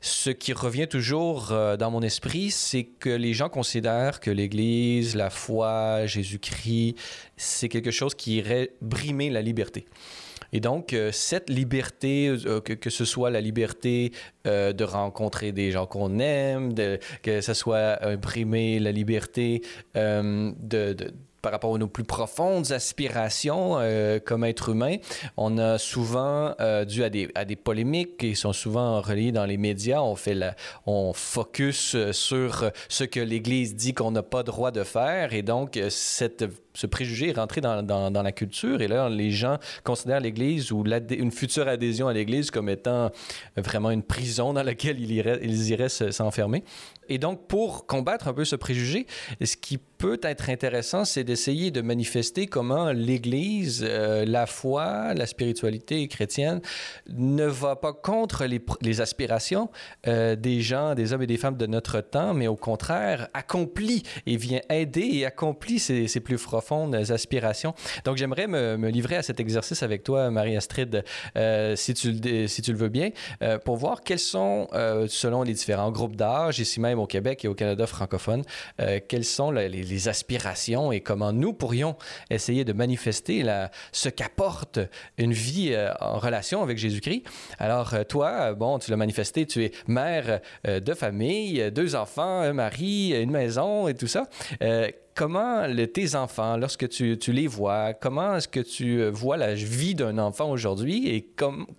ce qui revient toujours euh, dans mon esprit, c'est que les gens considèrent que l'Église, la foi, Jésus-Christ, c'est quelque chose qui irait brimer la liberté. Et donc, euh, cette liberté, euh, que, ce soit la liberté euh, de rencontrer des gens qu'on aime, que ce soit imprimer la liberté par rapport à nos plus profondes aspirations comme être humain. On a souvent, dû à des, polémiques qui sont souvent reliées dans les médias, on, fait la, on focus sur ce que l'Église dit qu'on n'a pas droit de faire et donc cette, ce préjugé est rentré dans, dans, la culture et là, les gens considèrent l'Église ou une future adhésion à l'Église comme étant vraiment une prison dans laquelle ils iraient, ils iraient s'enfermer. Et donc, pour combattre un peu ce préjugé, ce qui peut être intéressant, c'est d'essayer de manifester comment l'Église, euh, la foi, la spiritualité chrétienne ne va pas contre les, aspirations euh, des gens, des hommes et des femmes de notre temps, mais au contraire accomplit et vient aider et accomplit ces, ces plus profondes aspirations. Donc, j'aimerais me, livrer à cet exercice avec toi, Marie-Astrid, euh, si, tu, si tu le veux bien, pour voir quels sont, selon les différents groupes d'âge, ici même au Québec et au Canada francophone, euh, quelles sont les, aspirations et comment nous pourrions essayer de manifester ce qu'apporte une vie euh, en relation avec Jésus-Christ. Alors, euh, toi, bon, tu l'as manifesté, tu es mère de famille, deux enfants, un mari, une maison et tout ça comment tes enfants, lorsque tu, les vois, comment est-ce que tu vois la vie d'un enfant aujourd'hui et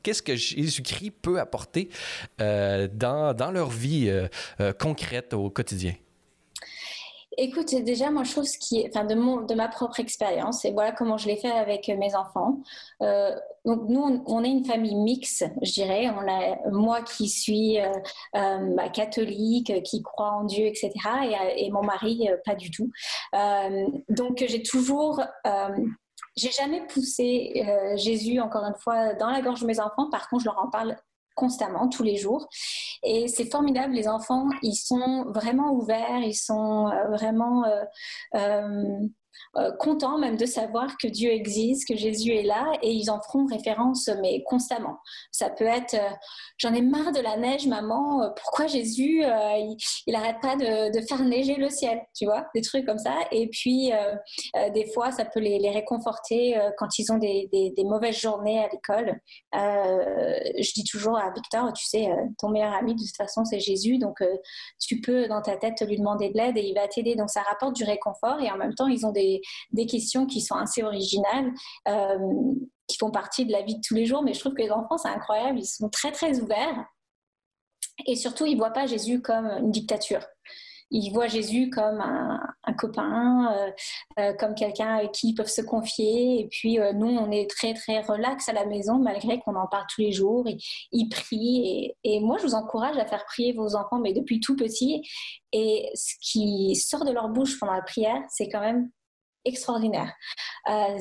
qu'est-ce que Jésus-Christ peut apporter dans, dans, leur vie concrète? au quotidien? Écoute, déjà, moi, je trouve ce qui enfin, de, mon, de ma propre expérience, et voilà comment je l'ai fait avec mes enfants. Euh, donc, nous, on, est une famille mixte, je dirais. On a, moi qui suis euh, euh, bah, catholique, qui croit en Dieu, etc., et, et mon mari, pas du tout. donc, j'ai toujours. j'ai jamais poussé Jésus, encore une fois, dans la gorge de mes enfants. Par contre, je leur en parle constamment, tous les jours. Et c'est formidable, les enfants, ils sont vraiment ouverts, ils sont euh, vraiment euh, euh, contents même de savoir que Dieu existe, que Jésus est là, et ils en feront référence, mais constamment. Ça peut être, euh, j'en ai marre de la neige, maman, euh, pourquoi Jésus, il, il, arrête pas de, faire neiger le ciel, tu vois, des trucs comme ça. Et puis, des fois, ça peut les, les réconforter quand ils ont des, des, des mauvaises journées à l'école. je dis toujours à Victor, tu sais, ton meilleur ami, de toute façon, c'est Jésus, donc tu peux dans ta tête lui demander de l'aide et il va t'aider. Donc, ça rapporte du réconfort et en même temps, ils ont des des, questions qui sont assez originales, euh, qui font partie de la vie de tous les jours. Mais je trouve que les enfants, c'est incroyable, ils sont très, très ouverts. Et surtout, ils ne voient pas Jésus comme une dictature ils voient Jésus comme un, copain, euh, euh, comme quelqu'un avec qui ils peuvent se confier. Et puis nous, on est très très relax à la maison, malgré qu'on en parle tous les jours. Ils, ils prient. Et, et, moi, je vous encourage à faire prier vos enfants, mais depuis tout petit. Et ce qui sort de leur bouche pendant la prière, c'est quand même extraordinaire. Euh,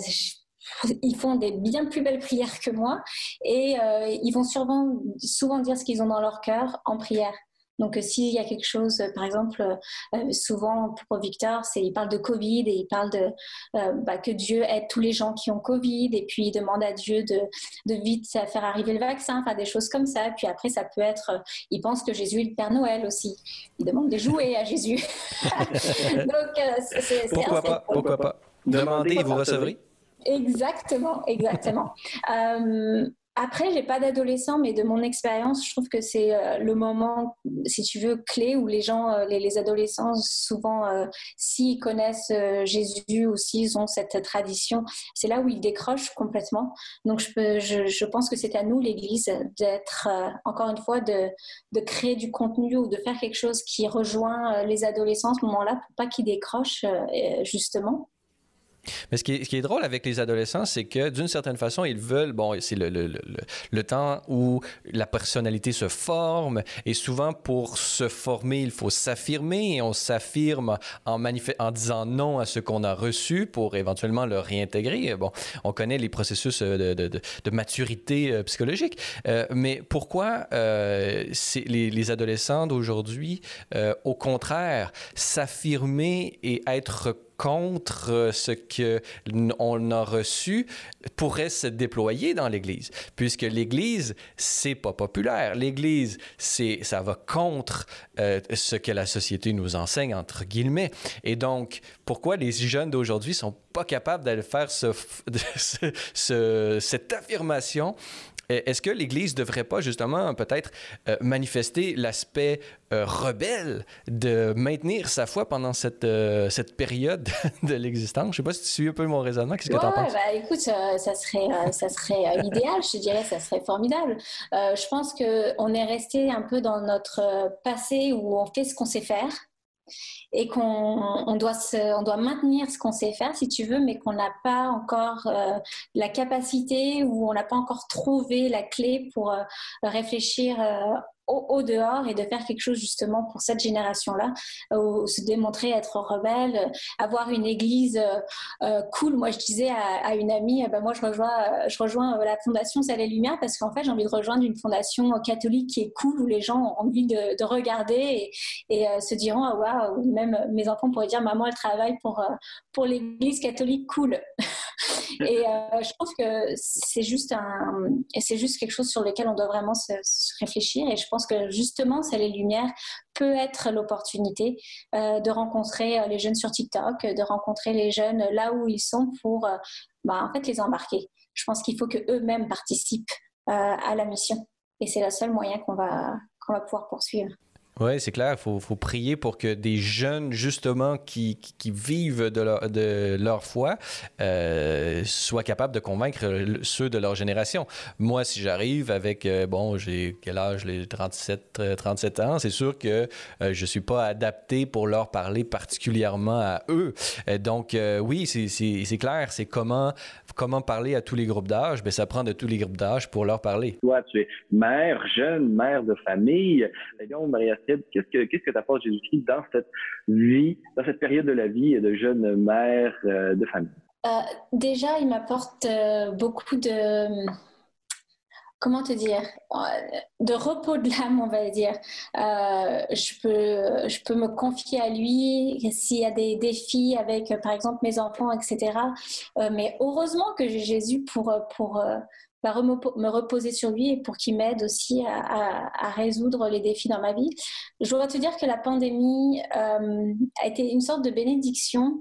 ils font des bien plus belles prières que moi et euh, ils vont souvent, souvent dire ce qu'ils ont dans leur cœur en prière. Donc, euh, s'il y a quelque chose, par exemple, souvent pour Victor, c'est il parle de Covid et il parle de bah, que Dieu aide tous les gens qui ont Covid et puis il demande à Dieu de, de vite faire arriver le vaccin, enfin des choses comme ça. Puis après, ça peut être, il pense que Jésus est le Père Noël aussi. Il demande des jouets à Jésus. Donc, c'est pourquoi pas, pourquoi pas. Demandez et vous recevrez. Exactement, exactement. euh, après, j'ai pas d'adolescent, mais de mon expérience, je trouve que c'est euh, le moment, si tu veux, clé où les gens, euh, les, adolescents, souvent, euh, s'ils connaissent Jésus ou s'ils ont cette tradition, c'est là où ils décrochent complètement. Donc, je pense que c'est à nous, l'Église, d'être, encore une fois, de, de, créer du contenu ou de faire quelque chose qui rejoint les adolescents à ce moment-là pour pas qu'ils décrochent, justement. Mais ce qui, est, drôle avec les adolescents, c'est que d'une certaine façon, ils veulent, bon, c'est le, le, le, le, temps où la personnalité se forme, et souvent pour se former, il faut s'affirmer, et on s'affirme en, en disant non à ce qu'on a reçu pour éventuellement le réintégrer. Bon, on connaît les processus euh, de, de, de, maturité euh, psychologique, euh, mais pourquoi les, les, adolescents d'aujourd'hui, au contraire, s'affirmer et être contre ce qu'on a reçu pourrait se déployer dans l'Église, puisque l'Église, c'est pas populaire. L'Église, c'est, ça va contre euh, ce que la société nous enseigne, entre guillemets. Et donc, pourquoi les jeunes d'aujourd'hui sont pas capables d'aller faire ce, ce, cette affirmation est-ce que l'Église ne devrait pas justement peut-être euh, manifester l'aspect euh, rebelle de maintenir sa foi pendant cette, euh, cette période de l'existence? Je ne sais pas si tu suis un peu mon raisonnement. Qu'est-ce que tu en penses? Bah, écoute, ça serait, ça serait l'idéal, je dirais, ça serait formidable. je pense qu'on est resté un peu dans notre passé où on fait ce qu'on sait faire et qu'on doit, on doit maintenir ce qu'on sait faire, si tu veux, mais qu'on n'a pas encore euh, la capacité ou on n'a pas encore trouvé la clé pour euh, réfléchir euh, au, dehors et de faire quelque chose justement pour cette génération-là, euh, se démontrer être rebelle, avoir une église cool. Moi, je disais à, une amie, ben moi, je rejoins, je rejoins la fondation Salut Lumière parce qu'en fait, j'ai envie de rejoindre une fondation catholique qui est cool où les gens ont envie de, regarder et, se diront, ah waouh, même mes enfants pourraient dire, maman, elle travaille pour, pour l'église catholique cool. et je pense que c'est juste un, c'est juste quelque chose sur lequel on doit vraiment se, se réfléchir et je pense que justement, c'est les lumières peut être l'opportunité euh, de rencontrer euh, les jeunes sur TikTok, de rencontrer les jeunes là où ils sont pour euh, bah, en fait les embarquer. Je pense qu'il faut qu'eux-mêmes participent à la mission. Et c'est le seul moyen qu'on va, qu'on va pouvoir poursuivre. Oui, c'est clair. Il faut, faut, prier pour que des jeunes, justement, qui, qui, vivent de leur, de leur foi, euh, soient capables de convaincre ceux de leur génération. Moi, si j'arrive avec, euh, bon, j'ai quel âge, les 37, 37 euh, ans, c'est sûr que euh, je ne suis pas adapté pour leur parler particulièrement à eux. donc, oui, c'est clair. C'est comment, comment parler à tous les groupes d'âge. Ben, ça prend de tous les groupes d'âge pour leur parler. Toi, tu es mère, jeune, mère de famille. Et donc, qu'est-ce que qu'est-ce que t'apporte Jésus-Christ dans cette vie, dans cette période de la vie de jeune mère euh, de famille? Euh, Déjà, il m'apporte euh, beaucoup de comment te dire, de repos de l'âme, on va dire. Je, peux, je peux me confier à lui s'il y a des défis avec, par exemple, mes enfants, etc. Mais heureusement que j'ai Jésus pour, pour, me reposer sur lui et pour qu'il m'aide aussi à, résoudre les défis dans ma vie. Je dois te dire que la pandémie euh, a été une sorte de bénédiction.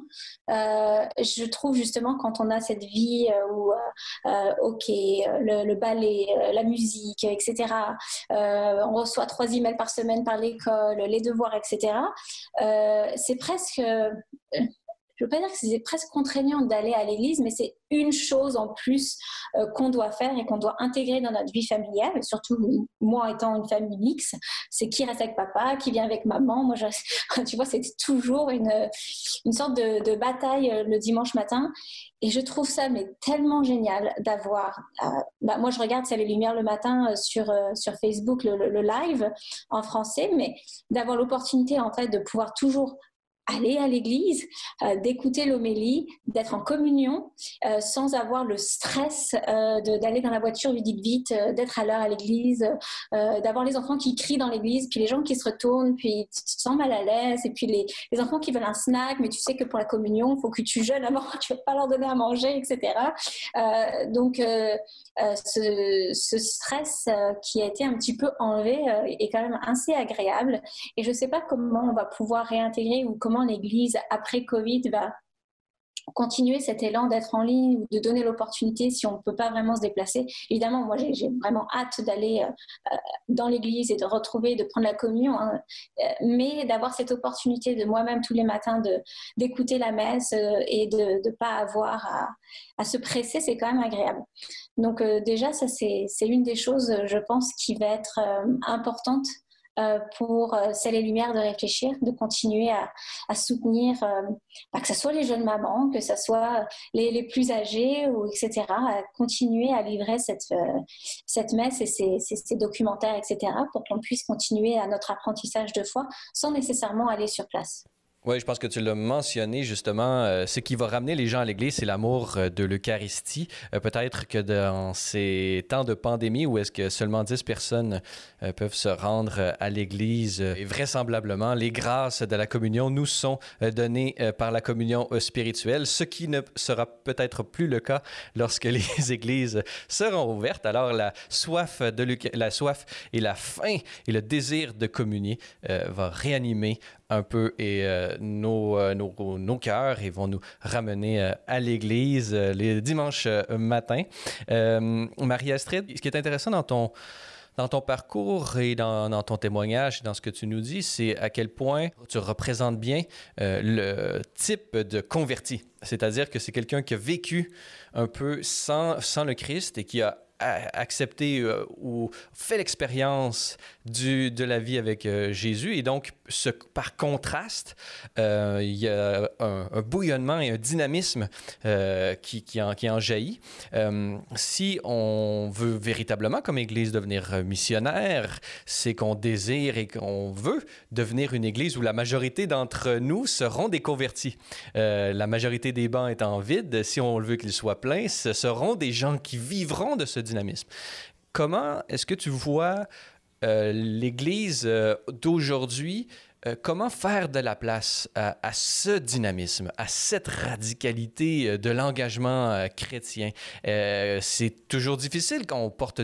Euh, je trouve justement quand on a cette vie euh, où, ok, le, le, ballet, la musique, etc. on reçoit trois emails par semaine par l'école, les devoirs, etc. c'est presque je veux pas dire que c'est presque contraignant d'aller à l'église, mais c'est une chose en plus euh, qu'on doit faire et qu'on doit intégrer dans notre vie familiale, surtout moi étant une famille mixte, c'est qui reste avec papa, qui vient avec maman. Moi, tu vois, c'est toujours une, une sorte de, bataille euh, le dimanche matin. Et je trouve ça mais tellement génial d'avoir. Euh, bah, moi, je regarde C'est les lumières le matin sur, sur Facebook, le, le, live en français, mais d'avoir l'opportunité en fait de pouvoir toujours aller à l'église, euh, d'écouter l'homélie, d'être en communion, euh, sans avoir le stress euh, d'aller dans la voiture vite, vite, d'être à l'heure à l'église, d'avoir les enfants qui crient dans l'église, puis les gens qui se retournent, puis tu te sens mal à l'aise, et puis les, les, enfants qui veulent un snack, mais tu sais que pour la communion, il faut que tu jeûnes avant, tu ne vas pas leur donner à manger, etc. donc, ce, ce, stress qui a été un petit peu enlevé est quand même assez agréable, et je ne sais pas comment on va pouvoir réintégrer ou comment l'Église, après Covid, va continuer cet élan d'être en ligne ou de donner l'opportunité si on ne peut pas vraiment se déplacer. Évidemment, moi, j'ai vraiment hâte d'aller euh, dans l'église et de retrouver, de prendre la communion, hein. euh, mais d'avoir cette opportunité de moi-même tous les matins d'écouter la messe euh, et de ne pas avoir à, se presser, c'est quand même agréable. Donc déjà, ça, c'est une des choses, je pense, qui va être importante euh, pour euh, celles et lumières de réfléchir, de continuer à, soutenir, euh, bah, que ce soit les jeunes mamans, que ce soit les, plus âgés, ou etc., à continuer à livrer cette, cette messe et ces, ces documentaires, etc., pour qu'on puisse continuer à notre apprentissage de foi sans nécessairement aller sur place. Oui, je pense que tu l'as mentionné justement. Euh, ce qui va ramener les gens à l'Église, c'est l'amour euh, de l'Eucharistie. Euh, peut-être que dans ces temps de pandémie où est-ce que seulement 10 personnes peuvent se rendre à l'Église, vraisemblablement, les grâces de la communion nous sont données par la communion spirituelle, ce qui ne sera peut-être plus le cas lorsque les églises seront ouvertes. Alors la soif, la soif et la faim et le désir de communier va réanimer un peu et euh, nos, euh, nos, nos, cœurs et vont nous ramener euh, à l'église les dimanches matins. Marie-Astrid, ce qui est intéressant dans ton, dans ton parcours et dans, dans, ton témoignage, dans ce que tu nous dis, c'est à quel point tu représentes bien le type de converti. C'est-à-dire que c'est quelqu'un qui a vécu un peu sans, sans le Christ et qui a accepté ou fait l'expérience de la vie avec Jésus et donc ce, par contraste, euh, il y a un, bouillonnement et un dynamisme euh, qui, qui, en, qui, en, jaillit. Euh, si on veut véritablement, comme Église, devenir missionnaire, c'est qu'on désire et qu'on veut devenir une Église où la majorité d'entre nous seront des convertis. la majorité des bancs étant vides, si on veut qu'ils soient pleins, ce seront des gens qui vivront de ce dynamisme. Comment est-ce que tu vois euh, l'Église euh, d'aujourd'hui, euh, comment faire de la place à, ce dynamisme, à cette radicalité de l'engagement chrétien? c'est toujours difficile quand on porte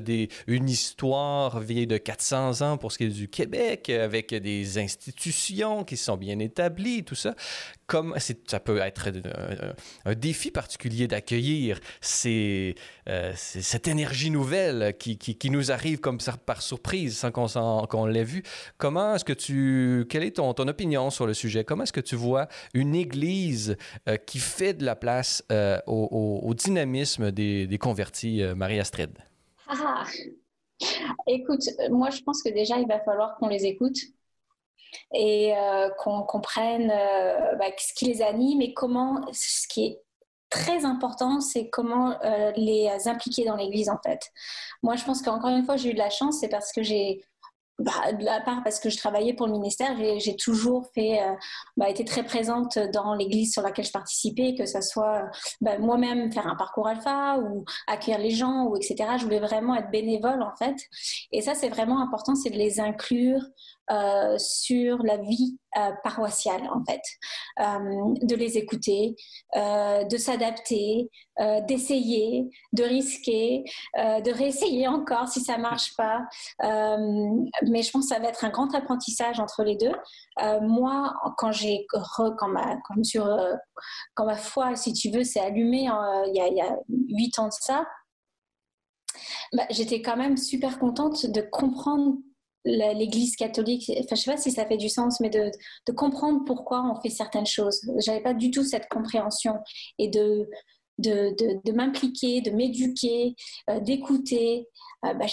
une histoire vieille de 400 ans pour ce qui est du Québec, avec des institutions qui sont bien établies, tout ça comme ça peut être un, défi particulier d'accueillir euh, cette énergie nouvelle qui, nous arrive comme ça par surprise sans qu'on l'ait vu. Comment est-ce que tu, quelle est ton, opinion sur le sujet? Comment est-ce que tu vois une église euh, qui fait de la place euh, au, dynamisme des, des convertis, Marie-Astrid? Ah, écoute, moi je pense que déjà il va falloir qu'on les écoute et euh, qu'on comprenne euh, bah, ce qui les anime et comment, ce qui est très important, c'est comment euh, les impliquer dans l'Église en fait. Moi, je pense qu'encore une fois, j'ai eu de la chance, c'est parce que j'ai bah, part parce que je travaillais pour le ministère, j'ai toujours fait, bah, été très présente dans l'église sur laquelle je participais, que ce soit bah, moi-même faire un parcours alpha ou accueillir les gens ou etc. Je voulais vraiment être bénévole en fait. Et ça, c'est vraiment important, c'est de les inclure euh, sur la vie euh, paroissiale en fait, euh, de les écouter, de s'adapter, d'essayer, de risquer, de réessayer encore si ça marche pas. mais je pense que ça va être un grand apprentissage entre les deux. moi, quand j'ai quand ma quand ma foi, si tu veux, s'est allumée il y a huit ans de ça. Bah, j'étais quand même super contente de comprendre l'Église catholique, enfin je sais pas si ça fait du sens, mais de, de comprendre pourquoi on fait certaines choses. J'avais pas du tout cette compréhension et de de, de, m'impliquer, de m'éduquer, euh, d'écouter. Euh, bah,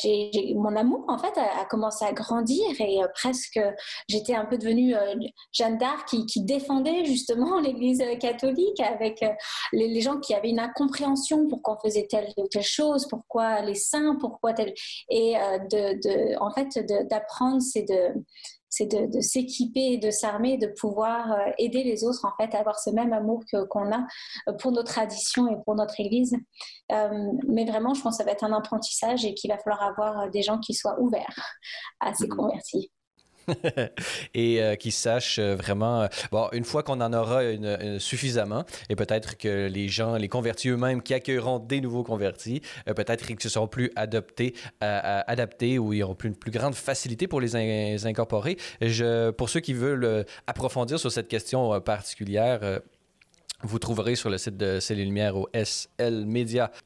mon amour, en fait, a, commencé à grandir et euh, presque, j'étais un peu devenue Jeanne d'Arc qui, défendait justement l'Église catholique avec les, gens qui avaient une incompréhension pourquoi on faisait telle ou telle chose, pourquoi les saints, pourquoi tel. Et de, en fait, d'apprendre, c'est de c'est de, s'équiper et de s'armer, de pouvoir euh, aider les autres en fait à avoir ce même amour qu'on a euh, pour nos traditions et pour notre Église. Euh, mais vraiment, je pense que ça va être un apprentissage et qu'il va falloir avoir des gens qui soient ouverts à ces mmh. convertis. et euh, qui sachent euh, vraiment. Euh, bon, une fois qu'on en aura suffisamment, et peut-être que les gens, les convertis eux-mêmes qui accueilleront des nouveaux convertis, peut-être qu'ils seront plus adaptés ou ils auront plus, une plus grande facilité pour les, incorporer. Je, pour ceux qui veulent approfondir sur cette question particulière, vous trouverez sur le site de C'est les au slmedia.org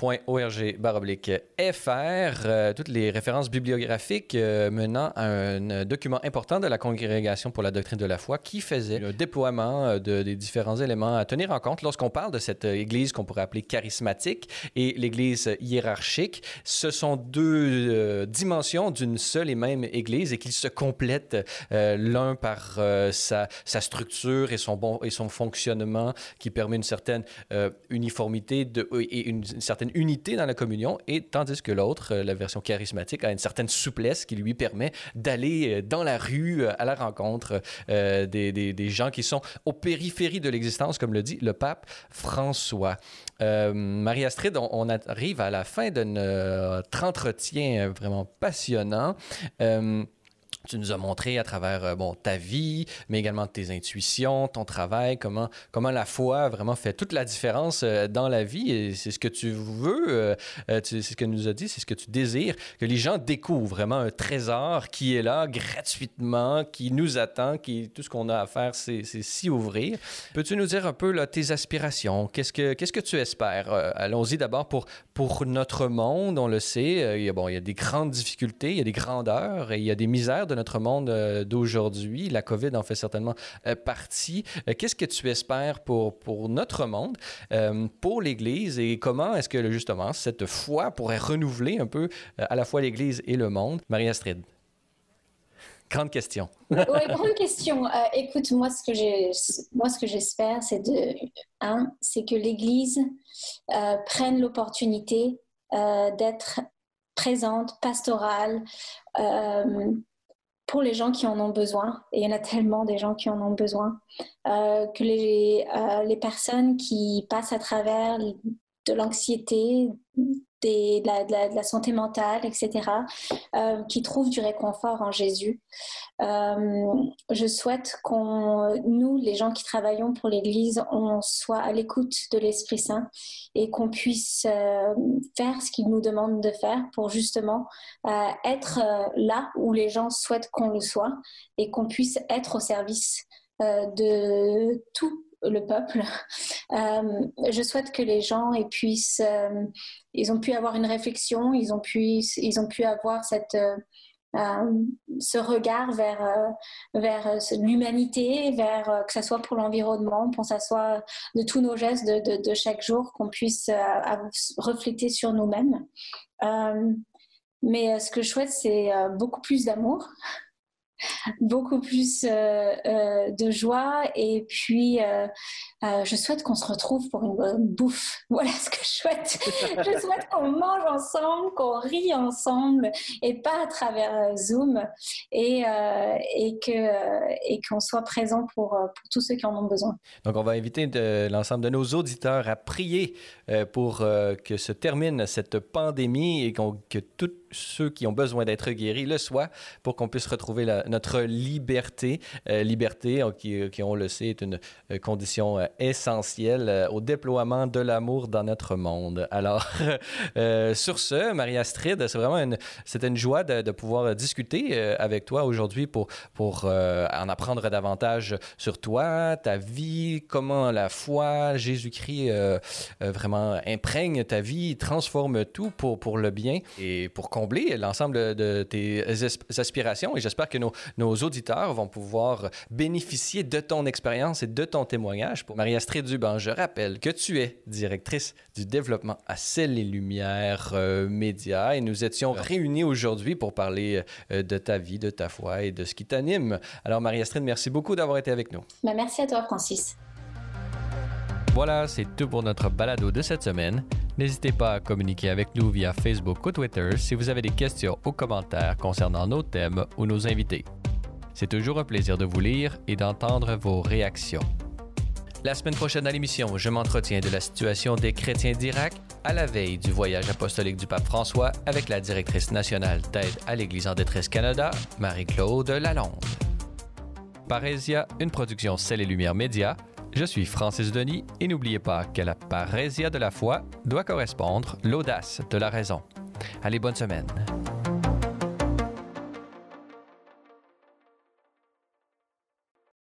fr euh, toutes les références bibliographiques euh, menant à un document important de la Congrégation pour la doctrine de la foi qui faisait le déploiement euh, de, des différents éléments à tenir en compte lorsqu'on parle de cette Église qu'on pourrait appeler charismatique et l'Église hiérarchique. Ce sont deux dimensions d'une seule et même Église et qu'ils se complètent l'un par sa, sa, structure et son, bon, et son fonctionnement qui permet une certaine euh, uniformité de, et une, certaine unité dans la communion, et tandis que l'autre, euh, la version charismatique, a une certaine souplesse qui lui permet d'aller euh, dans la rue à la rencontre des, gens qui sont aux périphéries de l'existence, comme le dit le pape François. Marie-Astrid, on, on, arrive à la fin de notre entretien vraiment passionnant. Tu nous as montré à travers euh, bon, ta vie, mais également tes intuitions, ton travail, comment, comment la foi vraiment fait toute la différence euh, dans la vie. C'est ce que tu veux, euh, c'est ce que nous a dit, c'est ce que tu désires, que les gens découvrent vraiment un trésor qui est là gratuitement, qui nous attend, qui tout ce qu'on a à faire, c'est s'y ouvrir. Peux-tu nous dire un peu tes aspirations? Qu'est-ce que, qu'est-ce que tu espères? allons-y d'abord pour, pour notre monde, on le sait, il y, a, bon, il y a des grandes difficultés, il y a des grandeurs et il y a des misères de notre monde euh, d'aujourd'hui. La COVID en fait certainement euh, partie. Euh, qu'est-ce que tu espères pour, pour notre monde, pour l'Église et comment est-ce que justement cette foi pourrait renouveler un peu à la fois l'Église et le monde? Marie-Astrid. Grande question. oui, grande question. écoute, moi, ce que j'espère, c'est que l'Église prenne l'opportunité d'être présente, pastorale, pour les gens qui en ont besoin, et il y en a tellement des gens qui en ont besoin, euh, que les, euh, les personnes qui passent à travers de l'anxiété, de, la, santé mentale, etc., euh, qui trouvent du réconfort en Jésus. Euh, je souhaite qu'on, nous, les gens qui travaillons pour l'Église, on soit à l'écoute de l'Esprit Saint et qu'on puisse euh, faire ce qu'il nous demande de faire pour justement être là où les gens souhaitent qu'on le soit et qu'on puisse être au service de tout le peuple. Euh, je souhaite que les gens puissent, euh, ils ont pu avoir une réflexion, ils ont pu, ils ont pu avoir cette, euh, ce regard vers, vers l'humanité, vers que ce soit pour l'environnement, pour que ce soit de tous nos gestes de, de, chaque jour, qu'on puisse refléter sur nous-mêmes. mais ce que je souhaite, c'est beaucoup plus d'amour beaucoup plus euh, euh, de joie et puis euh, je souhaite qu'on se retrouve pour une bonne bouffe. Voilà ce que je souhaite. je souhaite qu'on mange ensemble, qu'on rit ensemble et pas à travers euh, Zoom et, euh, que et qu'on soit présent pour, pour tous ceux qui en ont besoin. Donc, on va inviter l'ensemble de nos auditeurs à prier pour que se termine cette pandémie et que tous ceux qui ont besoin d'être guéris le soient pour qu'on puisse retrouver notre liberté. liberté, qui, qui, on le sait, est une condition essentiel euh, au déploiement de l'amour dans notre monde. Alors, euh, sur ce, Marie-Astrid, c'est vraiment une, c'était une joie de, pouvoir discuter euh, avec toi aujourd'hui pour, pour en apprendre davantage sur toi, ta vie, comment la foi, Jésus-Christ vraiment imprègne ta vie, transforme tout pour, pour le bien et pour combler l'ensemble de tes aspirations. Et j'espère que nos, nos auditeurs vont pouvoir bénéficier de ton expérience et de ton témoignage pour Marie-Astrid Duban, je rappelle que tu es directrice du développement à Celles et Lumières euh, Média et nous étions réunis aujourd'hui pour parler euh, de ta vie, de ta foi et de ce qui t'anime. Alors Marie-Astrid, merci beaucoup d'avoir été avec nous. Ben, merci à toi Francis. Voilà, c'est tout pour notre balado de cette semaine. N'hésitez pas à communiquer avec nous via Facebook ou Twitter si vous avez des questions ou commentaires concernant nos thèmes ou nos invités. C'est toujours un plaisir de vous lire et d'entendre vos réactions. La semaine prochaine à l'émission, je m'entretiens de la situation des chrétiens d'Irak à la veille du voyage apostolique du pape François avec la directrice nationale d'aide à l'Église en détresse Canada, Marie-Claude Lalonde. Parésia, une production Celle et Lumière Média. Je suis Francis Denis et n'oubliez pas que la parésia de la foi doit correspondre l'audace de la raison. Allez, bonne semaine.